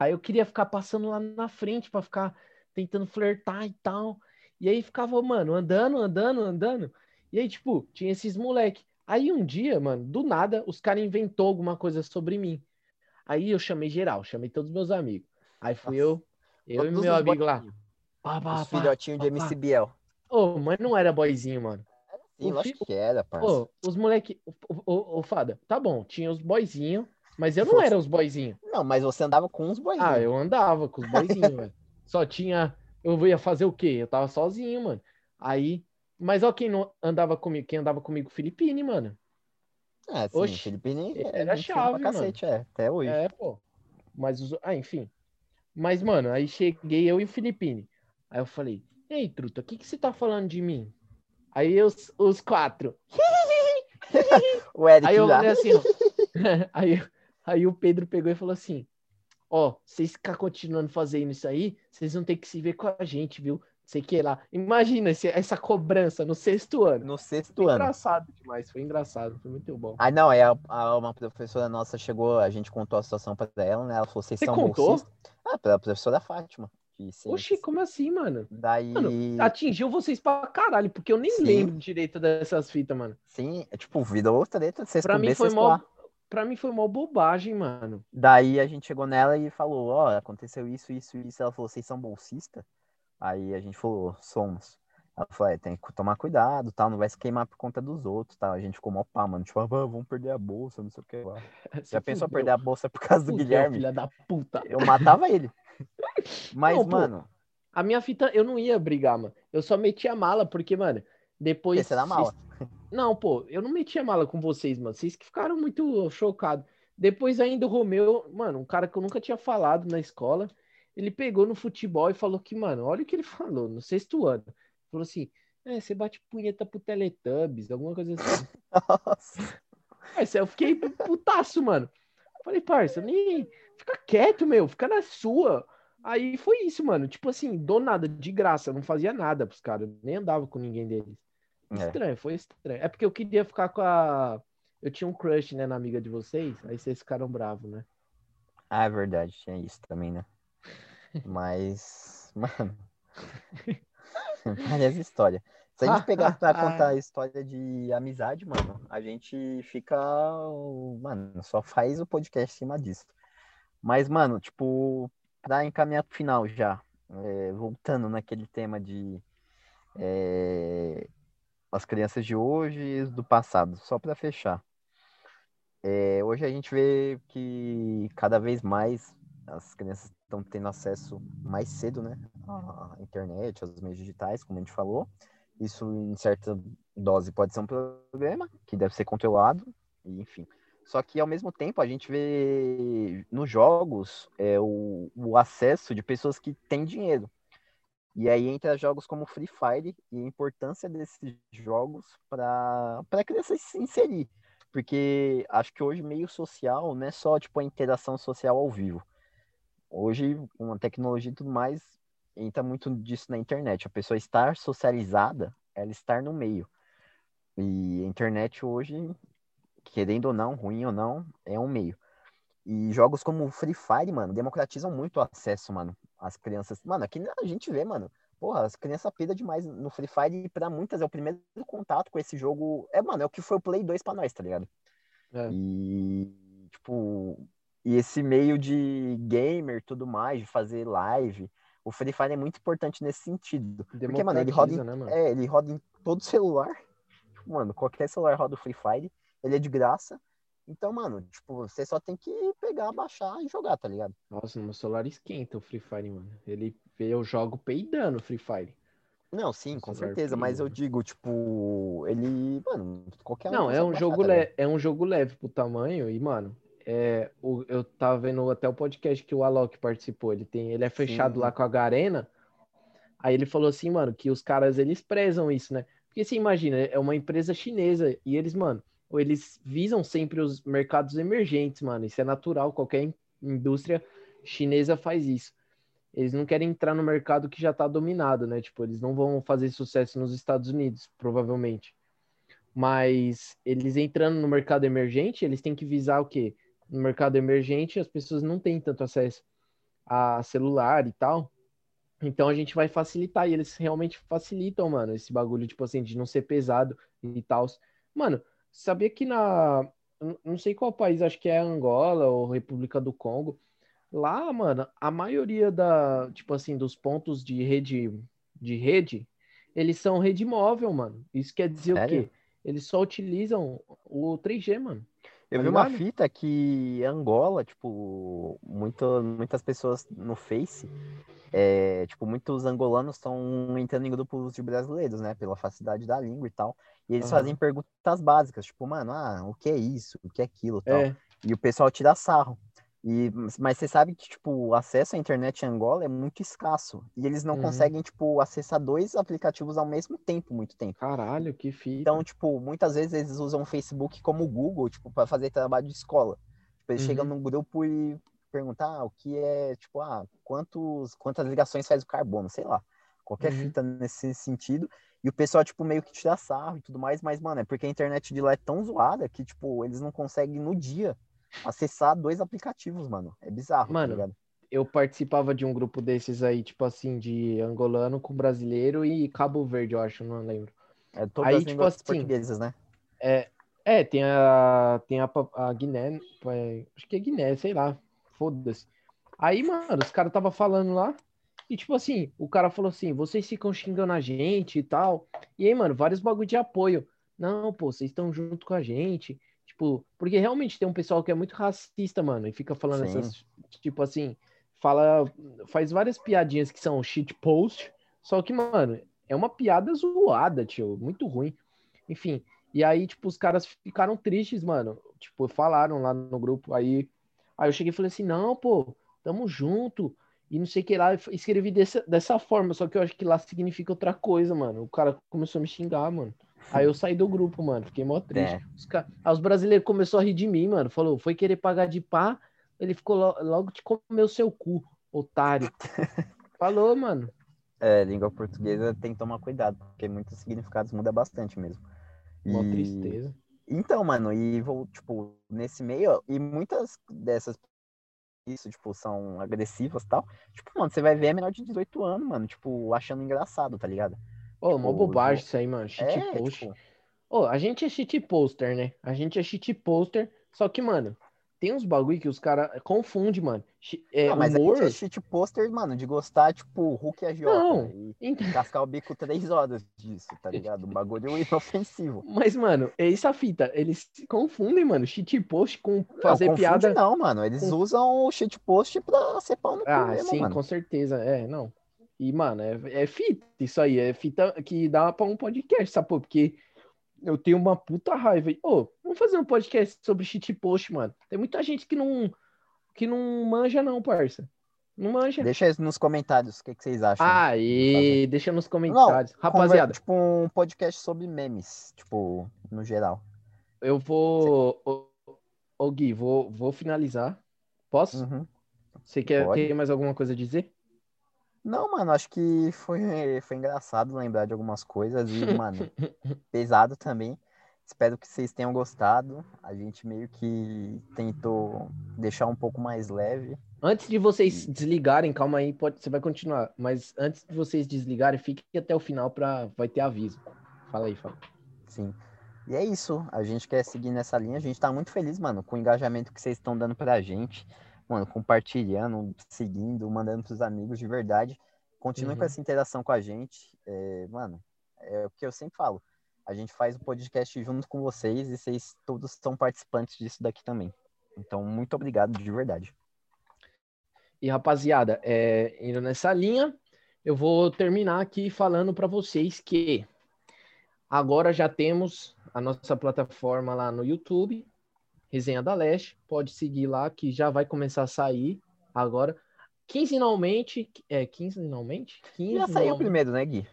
Aí eu queria ficar passando lá na frente pra ficar tentando flertar e tal. E aí ficava, mano, andando, andando, andando. E aí, tipo, tinha esses moleque. Aí um dia, mano, do nada, os caras inventou alguma coisa sobre mim. Aí eu chamei geral, chamei todos os meus amigos. Aí fui Nossa. eu, eu e Todos meu os amigo lá. Pá, pá, Os filhotinhos de. MC Biel. Ô, mas não era boyzinho, mano. Sim, eu acho que era, parça. Ô, os moleque. Ô, ô, ô, Fada, tá bom, tinha os boyzinhos, mas eu não Fosse- era os boyzinhos. Não, mas você andava com uns boizinhos. Ah, eu andava com os boyzinhos, velho. Só tinha. Eu ia fazer o quê? Eu tava sozinho, mano. Aí. Mas ó, quem não andava comigo, quem andava comigo, Filipine, mano. É, sim, Oxi, Felipe nem era fina chave, pra cacete, é, até hoje. É, pô. Mas os. Ah, enfim. Mas, mano, aí cheguei eu e o Filipine. Aí eu falei, ei, truta, o que, que você tá falando de mim? Aí os, os quatro. O Eric Aí eu assim, ó. aí, aí o Pedro pegou e falou assim: Ó, vocês ficar continuando fazendo isso aí, vocês vão ter que se ver com a gente, viu? Sei que lá. Imagina esse- essa cobrança no sexto ano. no sexto Foi ano. engraçado demais, foi engraçado, foi muito bom. Ah, não, aí a, a- uma professora nossa chegou, a gente contou a situação pra ela, né? Ela falou, vocês Você são contou? bolsistas? Ah, pela professora Fátima. Oxi, como assim, mano? Daí, Mano, atingiu vocês pra caralho, porque eu nem Sim. lembro direito dessas fitas, mano. sim, é tipo, vida ou treta, sexto Pra mim B, foi sexto mó. Pra mim foi mó bobagem, mano. Daí a gente chegou nela e falou, ó, aconteceu isso, isso, isso. Ela falou, vocês são bolsistas? Aí a gente falou, somos. Ela falou, é, tem que tomar cuidado, tal, não vai se queimar por conta dos outros, tal. A gente ficou mó pá, mano, tipo, ah, vamos perder a bolsa, não sei o que lá. Já pensou perder a bolsa por causa do Fudeu, Guilherme? filha da puta. Eu matava ele. Mas, Não, pô, mano, A minha fita, eu não ia brigar, mano. Eu só metia mala, porque, mano, depois. esse é da mala. Não, pô, eu não metia mala com vocês, mano. Vocês que ficaram muito chocados. Depois ainda o Romeu, mano, um cara que eu nunca tinha falado na escola, ele pegou no futebol e falou que, mano, olha o que ele falou no sexto ano. Falou assim: é, você bate punheta pro Teletubbies, alguma coisa assim. Nossa. Aí eu fiquei putaço, mano. Falei, parça, nem. Fica quieto, meu, fica na sua. Aí foi isso, mano. Tipo assim, do nada, de graça, eu não fazia nada pros caras, nem andava com ninguém deles. É. Estranho, foi estranho. É porque eu queria ficar com a. Eu tinha um crush, né, na amiga de vocês, aí vocês ficaram bravos, né? Ah, é verdade, tinha isso também, né? Mas, mano. Várias histórias. Se a gente pegar pra contar a história de amizade, mano, a gente fica. Mano, só faz o podcast em cima disso. Mas, mano, tipo, pra encaminhar pro final já, é, voltando naquele tema de é, as crianças de hoje e do passado, só pra fechar. É, hoje a gente vê que cada vez mais as crianças estão tendo acesso mais cedo, né, à internet, aos meios digitais, como a gente falou. Isso, em certa dose, pode ser um problema, que deve ser controlado, e enfim. Só que, ao mesmo tempo, a gente vê nos jogos é, o, o acesso de pessoas que têm dinheiro. E aí entra jogos como Free Fire e a importância desses jogos para a criança se inserir. Porque acho que hoje meio social não é só tipo a interação social ao vivo. Hoje, com a tecnologia e tudo mais, entra muito disso na internet. A pessoa estar socializada, ela estar no meio. E a internet hoje, querendo ou não, ruim ou não, é um meio. E jogos como Free Fire, mano, democratizam muito o acesso, mano. As crianças. Mano, aqui a gente vê, mano. Porra, as crianças pedem demais no Free Fire e pra muitas é o primeiro contato com esse jogo. É, mano, é o que foi o Play 2 pra nós, tá ligado? É. E, tipo, e esse meio de gamer tudo mais, de fazer live, o Free Fire é muito importante nesse sentido. Porque, mano, ele roda, em, né, mano? é, ele roda em todo celular. Tipo, Mano, qualquer celular roda o Free Fire. Ele é de graça. Então, mano, tipo, você só tem que pegar, baixar e jogar, tá ligado? Nossa, meu celular esquenta o Free Fire, mano. Ele eu jogo peidando o Free Fire. Não, sim, com certeza, mas eu digo, tipo, ele, mano, qualquer um Não, é um jogo tá ligado? le... é um jogo leve pro tamanho e, mano, é, o, eu tava vendo até o podcast que o Alok participou. Ele tem, ele é fechado Sim. lá com a Garena. Aí ele falou assim, mano, que os caras eles prezam isso, né? Porque você imagina, é uma empresa chinesa e eles, mano, ou eles visam sempre os mercados emergentes, mano. Isso é natural, qualquer in- indústria chinesa faz isso. Eles não querem entrar no mercado que já tá dominado, né? Tipo, eles não vão fazer sucesso nos Estados Unidos, provavelmente. Mas eles entrando no mercado emergente, eles têm que visar o quê? No mercado emergente, as pessoas não têm tanto acesso a celular e tal. Então a gente vai facilitar, e eles realmente facilitam, mano, esse bagulho, tipo assim, de não ser pesado e tal. Mano, sabia que na. Não sei qual país, acho que é Angola ou República do Congo. lá, mano, a maioria da, tipo assim, dos pontos de rede, de rede, eles são rede móvel, mano. Isso quer dizer Sério? o quê? Eles só utilizam o 3G, mano. Eu Tá vi uma fita que Angola, tipo, muito, muitas pessoas no Face, é, tipo, muitos angolanos estão entrando em grupos de brasileiros, né? Pela facilidade da língua e tal. E eles Aham. fazem perguntas básicas, tipo, mano, ah, o que é isso? O que é aquilo? Tal. É, E o pessoal tira sarro. E, mas você sabe que, tipo, o acesso à internet em Angola é muito escasso. E eles não Uhum. conseguem, tipo, acessar dois aplicativos ao mesmo tempo, muito tempo. caralho, que fita. Então, tipo, muitas vezes eles usam o Facebook como o Google, tipo, para fazer trabalho de escola. Tipo, eles Uhum. chegam num grupo e perguntam ah, o que é, tipo, ah, quantos, quantas ligações faz o carbono, sei lá. Qualquer Uhum. fita nesse sentido. E o pessoal, tipo, meio que tira sarro e tudo mais, mas, mano, é porque a internet de lá é tão zoada que, tipo, eles não conseguem no dia acessar dois aplicativos, mano. É bizarro, Mano, tá eu participava de um grupo desses aí, tipo assim, de angolano com brasileiro e Cabo Verde, eu acho, não lembro. É todas aí, as tipo assim, portuguesas, né? É, tem a, tem a, a Guiné, é, acho que é Guiné, sei lá, foda-se. Aí, mano, os caras tava falando lá, e tipo assim, o cara falou assim, vocês ficam xingando a gente e tal. E aí, mano, vários bagulho de apoio. Não, pô, vocês estão junto com a gente. Tipo, porque realmente tem um pessoal que é muito racista, mano, e fica falando Sim. essas, tipo assim, fala, faz várias piadinhas que são shit post, só que, mano, é uma piada zoada, tio, muito ruim. Enfim, e aí, tipo, os caras ficaram tristes, mano. Tipo, falaram lá no grupo. Aí, aí eu cheguei e falei assim: não, pô, tamo junto. E não sei o que lá. Escrevi dessa, dessa forma, só que eu acho que lá significa outra coisa, mano. O cara começou a me xingar, mano. Aí eu saí do grupo, mano. Fiquei mó triste. É. Os, ca- aí os brasileiros começaram a rir de mim, mano. Falou, foi querer pagar de pá. Ele ficou lo- logo te comeu seu cu, otário. Falou, mano. É, língua portuguesa tem que tomar cuidado, porque muitos significados mudam bastante mesmo. Mó E- tristeza. Então, mano, e vou, tipo, nesse meio, e muitas dessas isso, tipo, são agressivas e tal. Tipo, mano, você vai ver é menor de 18 anos, mano, tipo, achando engraçado, tá ligado? Ô, Tipo, bobagem jo- isso aí, mano. Shit É, post. tipo, Ô, a gente é shit poster, né? A gente é shit poster, só que, mano, tem uns bagulho que os caras confundem, mano. É, não, mas humor. a gente é poster, mano, de gostar, tipo, Hulk e a Jota, Não. e Então, cascar o bico três horas disso, tá ligado? Um bagulho inofensivo. Mas, mano, é isso a fita. Eles confundem, mano. Shit post com Não, fazer confunde piada. não, mano, eles com- usam o shit post pra ser pau no Ah, mesmo, sim, mano. com certeza. É, não. E, mano, é, é fita isso aí. É fita que dá pra um podcast, sabe? Porque eu tenho uma puta raiva. Ô, vamos fazer um podcast sobre shit post, mano. Tem muita gente que não, que não manja, não, parça. Não manja. Deixa nos comentários o que, que vocês acham. Ah, e deixa nos comentários. Conver- Rapaziada, Tipo um podcast sobre memes, tipo, no geral. eu vou. Ô, ô, Gui, vou, vou finalizar. Posso? Uhum. Você quer Pode. ter mais alguma coisa a dizer? Não, mano, acho que foi, foi engraçado lembrar de algumas coisas e, mano, pesado também. Espero que vocês tenham gostado. A gente meio que tentou deixar um pouco mais leve. Antes de vocês desligarem, calma aí, pode, você vai continuar. Mas antes de vocês desligarem, fiquem até o final para vai ter aviso. Fala aí, fala. Sim. E é isso. A gente quer seguir nessa linha. A gente tá muito feliz, mano, com o engajamento que vocês estão dando pra gente. Mano, compartilhando, seguindo, mandando pros amigos de verdade. Continue Uhum. com essa interação com a gente. É, mano, é o que eu sempre falo. A gente faz o podcast junto com vocês e vocês todos são participantes disso daqui também. Então, muito obrigado de verdade. E rapaziada, é, indo nessa linha, eu vou terminar aqui falando para vocês que agora já temos a nossa plataforma lá no YouTube, Resenha da Leste. Pode seguir lá que já vai começar a sair agora. Quinzenalmente, é quinzenalmente? Já saiu Quinzenalmente. primeiro, né, Gui?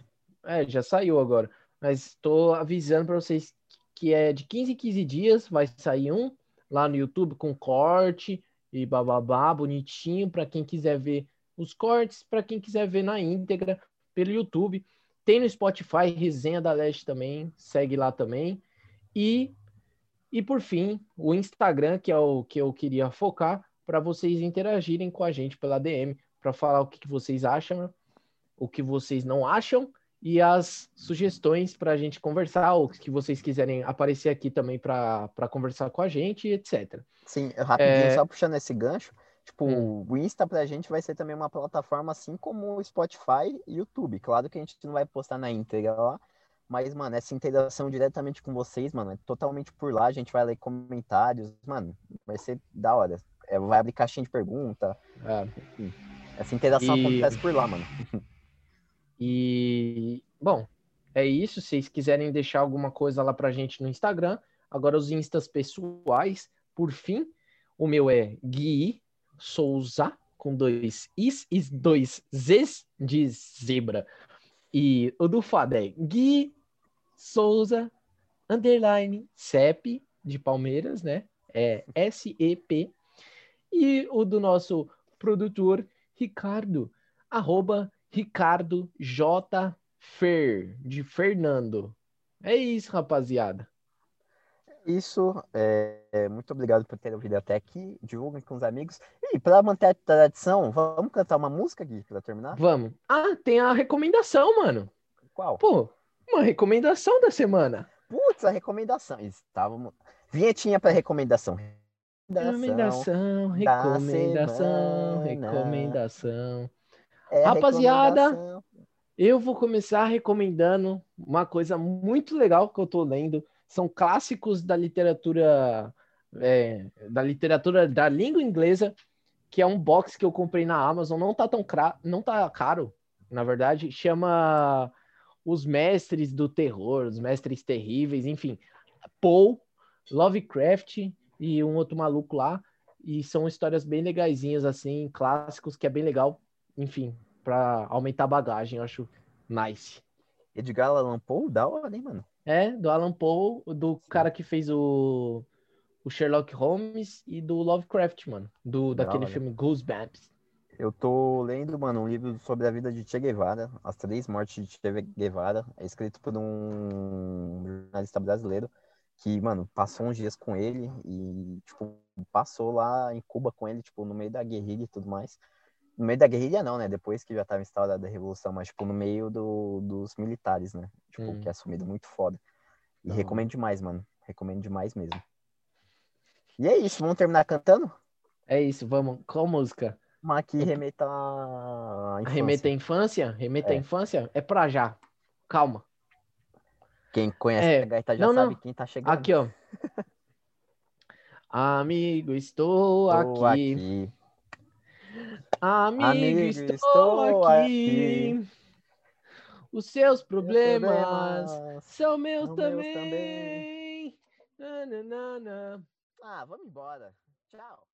É, já saiu agora. Mas estou avisando para vocês que é de 15 em 15 dias vai sair um lá no YouTube com corte e bababá, bonitinho, para quem quiser ver os cortes, para quem quiser ver na íntegra pelo YouTube. Tem no Spotify, Resenha da Leste também, segue lá também. E, e por fim, o Instagram, que é o que eu queria focar, para vocês interagirem com a gente pela DM, para falar o que, que vocês acham, o que vocês não acham e as sugestões para a gente conversar, ou que vocês quiserem aparecer aqui também para conversar com a gente, etc. Sim, rapidinho, É. só puxando esse gancho, Tipo, Hum. o Insta pra gente vai ser também uma plataforma assim como o Spotify e YouTube. Claro que a gente não vai postar na íntegra lá, mas, mano, essa interação diretamente com vocês, mano, é totalmente por lá. A gente vai ler comentários, mano, vai ser da hora. É, vai abrir caixinha de pergunta. É. Essa interação E- acontece por lá, mano. E, bom, é isso. Se vocês quiserem deixar alguma coisa lá pra gente no Instagram. Agora, os instas pessoais, por fim, o meu é Gui Souza, com dois Is e dois Zs de zebra. E o do Fado é Gui Souza, underline, CEP, de Palmeiras, né? É S-E-P. E o do nosso produtor, Ricardo, arroba Ricardo J. Fer, de Fernando. É isso, rapaziada. Isso, é, é, muito obrigado por ter ouvido até aqui. Divulguem com os amigos. E para manter a tradição, vamos cantar uma música aqui para terminar? Vamos. Ah, tem a recomendação, mano. Qual? Pô, uma recomendação da semana. Putz, a recomendação. Estávamos. Vinhetinha para recomendação. Recomendação, da recomendação, recomendação. É Rapaziada, recomendação. Eu vou começar recomendando uma coisa muito legal que eu tô lendo. São clássicos da literatura é, da literatura da língua inglesa, que é um box que eu comprei na Amazon. Não tá tão cra... não tá caro, na verdade. Chama Os Mestres do Terror, Os Mestres Terríveis, enfim. Poe, Lovecraft e um outro maluco lá. E são histórias bem legaisinhas, assim, clássicos, que é bem legal. Enfim, pra aumentar a bagagem, eu acho nice. Edgar Allan Poe, da hora, hein, mano? É, do Alan Poe, do cara que fez o, o Sherlock Holmes e do Lovecraft, mano. Do, Da daquele filme Goosebumps. Eu tô lendo, mano, um livro sobre a vida de Che Guevara, As Três Mortes de Che Guevara. É escrito por um jornalista brasileiro que, mano, passou uns dias com ele e, tipo, passou lá em Cuba com ele, tipo, no meio da guerrilha e tudo mais. No meio da guerrilha não, né? Depois que já tava instaurada a revolução, mas, tipo, no meio do, dos militares, né? Tipo, Hum. que é assumido muito foda. E hora. recomendo demais, mano. Recomendo demais mesmo. E é isso, vamos terminar cantando? É isso, vamos. Qual música? Uma que remeta à infância. Remeta à infância? Remeta à É. infância? É pra já. Calma. Quem conhece É, a gaita já não, sabe não. quem tá chegando. Aqui, ó. Amigo, estou Tô aqui. Amigo, Amigo, estou, estou aqui. Os seus Meus problemas problemas são meus são meus também. também. Na, na, na, na. Ah, vamos embora. Tchau.